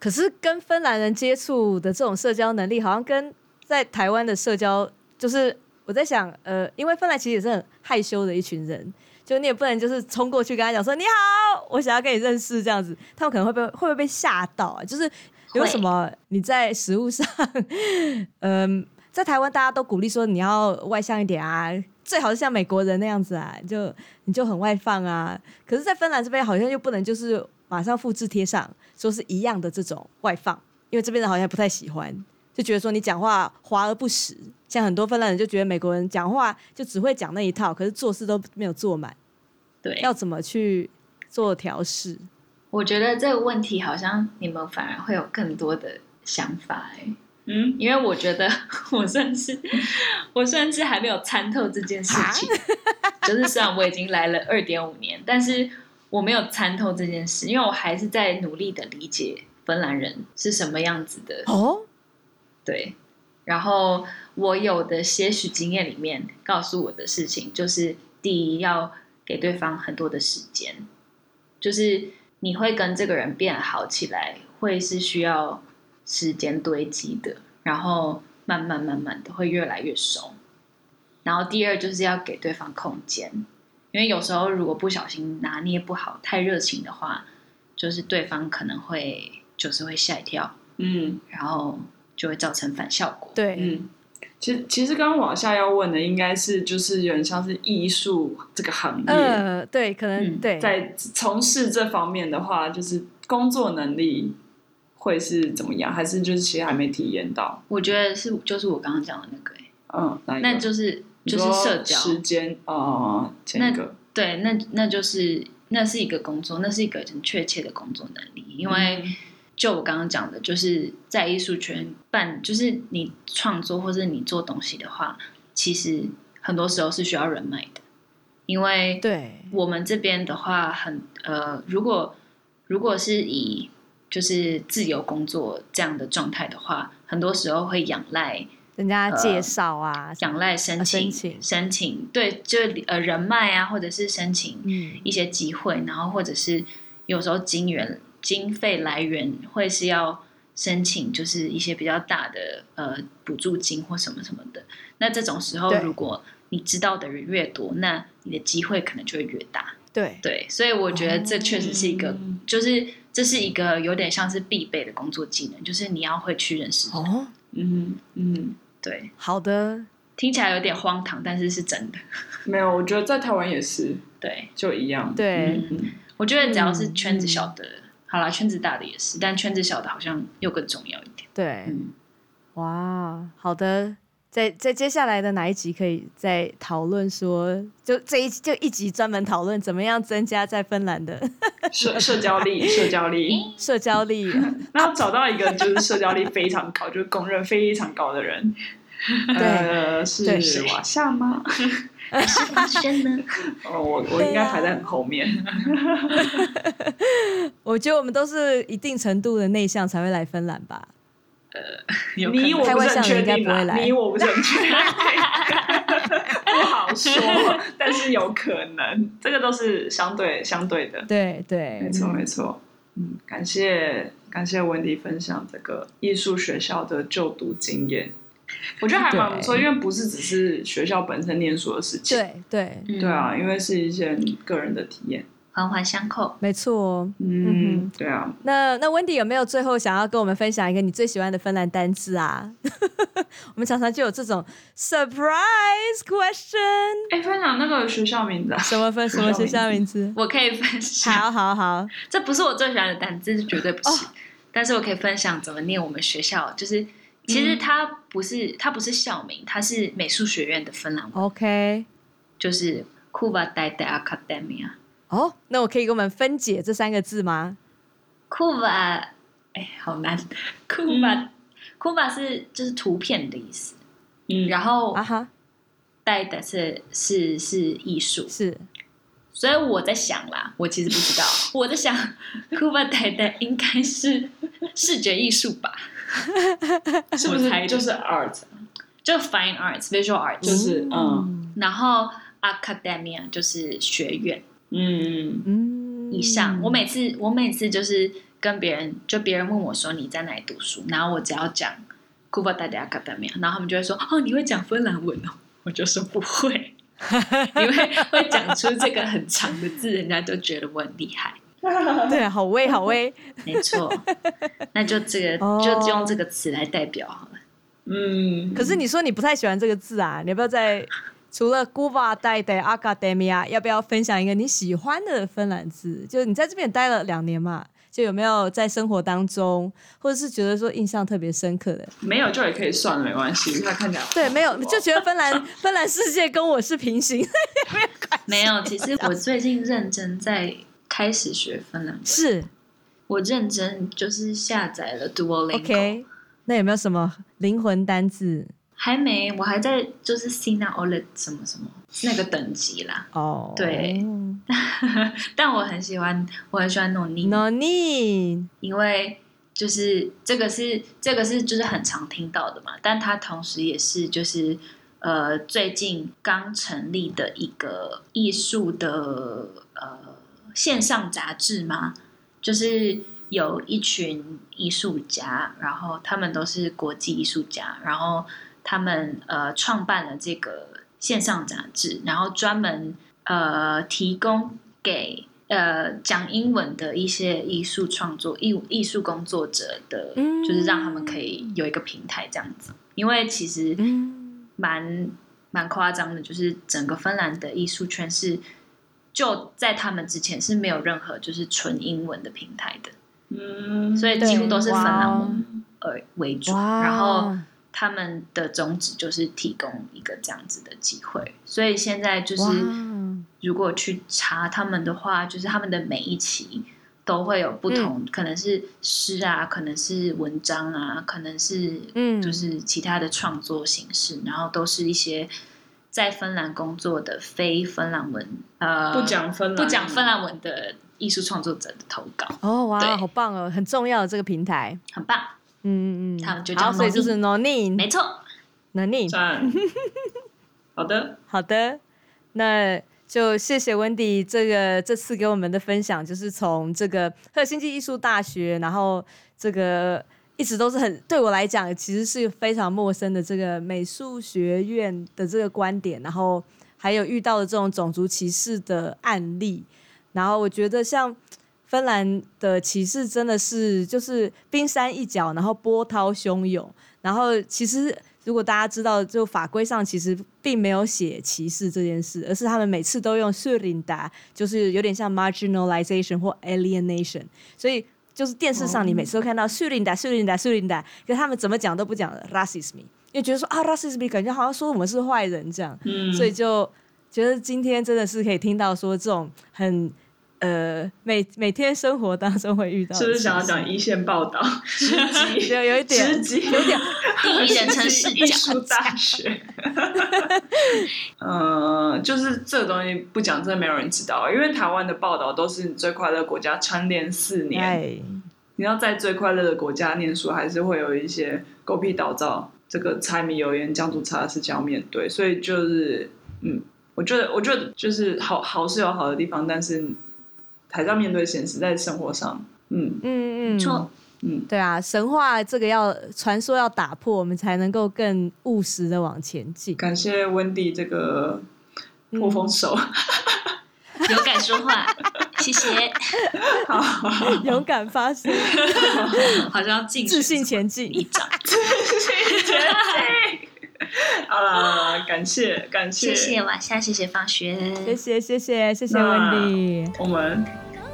Speaker 1: 可是跟芬兰人接触的这种社交能力，好像跟在台湾的社交，就是我在想，呃，因为芬兰其实也是很害羞的一群人，就你也不能就是冲过去跟他讲说你好，我想要跟你认识这样子，他们可能会被会不会被吓到啊？就是有什么你在食物上，嗯、呃，在台湾大家都鼓励说你要外向一点啊，最好是像美国人那样子啊，就你就很外放啊。可是，在芬兰这边好像又不能就是。马上复制贴上，说是一样的这种外放，因为这边人好像不太喜欢，就觉得说你讲话华而不实。像很多芬兰人就觉得美国人讲话就只会讲那一套，可是做事都没有做满。
Speaker 3: 对，
Speaker 1: 要怎么去做调试？
Speaker 3: 我觉得这个问题好像你们反而会有更多的想法哎。
Speaker 2: 嗯，
Speaker 3: 因为我觉得 我算是我算是还没有参透这件事情，就是虽然我已经来了二点五年，但是。我没有参透这件事，因为我还是在努力的理解芬兰人是什么样子的。
Speaker 1: 哦，
Speaker 3: 对，然后我有的些许经验里面告诉我的事情，就是第一要给对方很多的时间，就是你会跟这个人变好起来，会是需要时间堆积的，然后慢慢慢慢的会越来越熟。然后第二就是要给对方空间。因为有时候如果不小心拿捏不好，太热情的话，就是对方可能会就是会吓一跳，
Speaker 2: 嗯，
Speaker 3: 然后就会造成反效果。
Speaker 1: 对，
Speaker 2: 嗯，其实其实刚刚往下要问的应该是，就是有点像是艺术这个行业，
Speaker 1: 呃，对，可能、
Speaker 3: 嗯、
Speaker 1: 对，
Speaker 2: 在从事这方面的话，就是工作能力会是怎么样？还是就是其实还没体验到？
Speaker 3: 我觉得是就是我刚刚讲的那个，
Speaker 2: 嗯，那
Speaker 3: 那就是。就是社交
Speaker 2: 时间哦，那个
Speaker 3: 对，那那就是那是一个工作，那是一个很确切的工作能力。因为就我刚刚讲的，就是在艺术圈办，就是你创作或者你做东西的话，其实很多时候是需要人脉的。因为对我们这边的话很，很呃，如果如果是以就是自由工作这样的状态的话，很多时候会仰赖。
Speaker 1: 人家介绍啊，
Speaker 3: 仰赖申请、申请，申请，对，就呃人脉啊，或者是申请一些机会，嗯、然后或者是有时候金源经费来源会是要申请，就是一些比较大的呃补助金或什么什么的。那这种时候，如果你知道的人越多，那你的机会可能就会越大。对对，所以我觉得这确实是一个，哦、就是这是一个有点像是必备的工作技能，就是你要会去认识人。哦，嗯嗯。对，
Speaker 1: 好的，
Speaker 3: 听起来有点荒唐，但是是真的。
Speaker 2: 没有，我觉得在台湾也是，
Speaker 3: 对，
Speaker 2: 就一样。
Speaker 1: 对，
Speaker 3: 嗯，我觉得只要是圈子小的，嗯、好啦，圈子大的也是，但圈子小的好像又更重要一点。
Speaker 1: 对，
Speaker 3: 嗯，
Speaker 1: 哇，好的，在在接下来的哪一集可以再讨论说，就这一就一集专门讨论怎么样增加在芬兰的
Speaker 2: 社 社交力，社交力，
Speaker 1: 社交力，
Speaker 2: 然后找到一个就是社交力非常高，就是公认非常高的人。
Speaker 1: 对，
Speaker 2: 呃、是瓦夏吗？
Speaker 3: 是华轩呢？
Speaker 2: 哦，我我应该排在很后面。
Speaker 1: 我觉得我们都是一定程度的内向才会来芬兰吧。
Speaker 2: 呃，你我不是很确定啦，你我不是很确定，不好说，但是有可能，这个都是相对相对的。
Speaker 1: 对对，
Speaker 2: 没错没错。嗯，感谢感谢文迪分享这个艺术学校的就读经验。我觉得还蛮不错，因为不是只是学校本身念书的事情，
Speaker 1: 对对。
Speaker 2: 对啊，因为是一些个人的体验，
Speaker 3: 环环相扣，
Speaker 1: 没错。
Speaker 2: 嗯，对啊。
Speaker 1: 那那 Wendy 有没有最后想要跟我们分享一个你最喜欢的芬兰单字啊？我们常常就有这种 surprise question。
Speaker 2: 哎，分享那个学校名字啊？
Speaker 1: 什么分什么学校名字？
Speaker 3: 我可以分享。
Speaker 1: 好好好，
Speaker 3: 这不是我最喜欢的单字，绝对不是。但是我可以分享怎么念我们学校，就是。其实它不是，它不是校名，它是美术学院的芬兰文。OK，就是 Kuvataiteen Akatemia。
Speaker 1: 哦，那我可以给我们分解这三个字吗
Speaker 3: ？Kuva，哎，好难。Kuva，Kuva 是就是图片的意思。嗯，然后
Speaker 1: 啊哈。
Speaker 3: 代的是是是艺术，
Speaker 1: 是，
Speaker 3: 所以我在想啦，我其实不知道，我在想，Kuva 代代应该是视觉艺术吧？
Speaker 2: 是不是就是 art？
Speaker 3: 就 fine arts、visual arts，
Speaker 2: 就是嗯，
Speaker 3: 然后 academia 就是学院，
Speaker 2: 嗯
Speaker 1: 嗯，
Speaker 3: 以上。我每次我每次就是跟别人，就别人问我说你在哪里读书，然后我只要讲 Kuva 代代 academia，然后他们就会说哦，你会讲芬兰文哦，我就说不会，因为会讲出这个很长的字，人家就觉得我很厉害。
Speaker 1: 对，好威好威，
Speaker 3: 没错，那就这个、oh. 就用这个词来代表好了。
Speaker 2: 嗯，
Speaker 1: 可是你说你不太喜欢这个字啊？你要不要再除了 Kuva 代代 Academia，要不要分享一个你喜欢的芬兰字？就你在这边待了两年嘛，就有没有在生活当中，或者是觉得说印象特别深刻的？
Speaker 2: 没有就也可以算了，没关系。他看起来
Speaker 1: 对，没有就觉得芬兰芬兰世界跟我是平行，没有关系。
Speaker 3: 没有，其实我最近认真在开始学芬兰文，
Speaker 1: 是
Speaker 3: 我认真就是下载了 Duolingo。
Speaker 1: Okay. 那有没有什么灵魂单字？
Speaker 3: 还没，我还在就是 Sina olet 什么什么那个等级啦。
Speaker 1: 哦，
Speaker 3: 对，但我很喜欢，我很喜欢 Nonni
Speaker 1: Nonni，
Speaker 3: 因为就是这个是这个是就是很常听到的嘛，但它同时也是就是呃最近刚成立的一个艺术的呃线上杂志嘛，就是。有一群艺术家，然后他们都是国际艺术家，然后他们呃创办了这个线上杂志，然后专门呃提供给呃讲英文的一些艺术创作艺艺术工作者的，就是让他们可以有一个平台这样子。因为其实蛮蛮夸张的，就是整个芬兰的艺术圈是就在他们之前是没有任何就是纯英文的平台的。
Speaker 2: 嗯，
Speaker 3: 所以几乎都是芬兰文呃为主，然后他们的宗旨就是提供一个这样子的机会。所以现在就是如果去查他们的话，就是他们的每一期都会有不同，嗯、可能是诗啊，可能是文章啊，可能是嗯，就是其他的创作形式，嗯、然后都是一些在芬兰工作的非芬兰文呃
Speaker 2: 不讲芬兰
Speaker 3: 不讲芬兰文的。艺术创作者的投稿。
Speaker 1: 哦，哇，好棒哦，很重要的这个平台，
Speaker 3: 很棒，
Speaker 1: 嗯嗯嗯，
Speaker 3: 他们就叫 Nonni，
Speaker 1: 所以就是 Nonni，
Speaker 3: 没错
Speaker 1: ，Nonni，
Speaker 2: 好的。
Speaker 1: 好的，那就谢谢 Wendy 这个这次给我们的分享，就是从这个赫尔辛基艺术大学，然后这个一直都是很对我来讲，其实是非常陌生的这个美术学院的这个观点，然后还有遇到的这种种族歧视的案例。然后我觉得像芬兰的歧视真的是就是冰山一角，然后波涛汹涌。然后其实如果大家知道，就法规上其实并没有写歧视这件事，而是他们每次都用 s u r i n d a 就是有点像 marginalization 或 alienation。所以就是电视上你每次都看到 s u r i n d a s u r i n d a s u r i n d a 可是他们怎么讲都不讲 rasismi，因为觉得说啊 rasismi 感觉好像说我们是坏人这样，嗯、所以就。觉得今天真的是可以听到说这种很呃每每天生活当中会遇到，
Speaker 2: 是不是想要讲一线报道？
Speaker 1: 有有一点，有点
Speaker 3: 第一人称视角。
Speaker 2: 艺术大学，嗯、呃，就是这个东西不讲，真的没有人知道。因为台湾的报道都是最快乐国家蝉联四年，哎、你要在最快乐的国家念书，还是会有一些狗屁倒灶，这个柴米油盐酱醋茶的事情要面对，所以就是嗯。我觉得，我觉得就是好好是有好的地方，但是还是要面对现实，在生活上，嗯。
Speaker 1: 嗯嗯，
Speaker 3: 错，
Speaker 1: 嗯，对啊，神话这个要传说要打破，我们才能够更务实的往前进。
Speaker 2: 感谢 Wendy 这个破风手，
Speaker 3: 嗯、勇敢说话，谢谢，
Speaker 2: 好。
Speaker 1: 勇敢发声，
Speaker 3: 好像要进
Speaker 1: 自信前进，
Speaker 3: 一掌，
Speaker 2: 自信前进。好啊！感谢感谢，
Speaker 3: 谢谢晚霞，谢谢放学，
Speaker 1: 谢谢谢谢谢谢温迪，
Speaker 2: 我们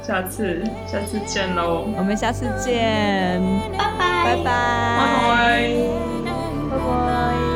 Speaker 2: 下次下次见喽，
Speaker 1: 我们下次见，拜拜。拜拜。
Speaker 3: 拜拜。
Speaker 1: 拜拜。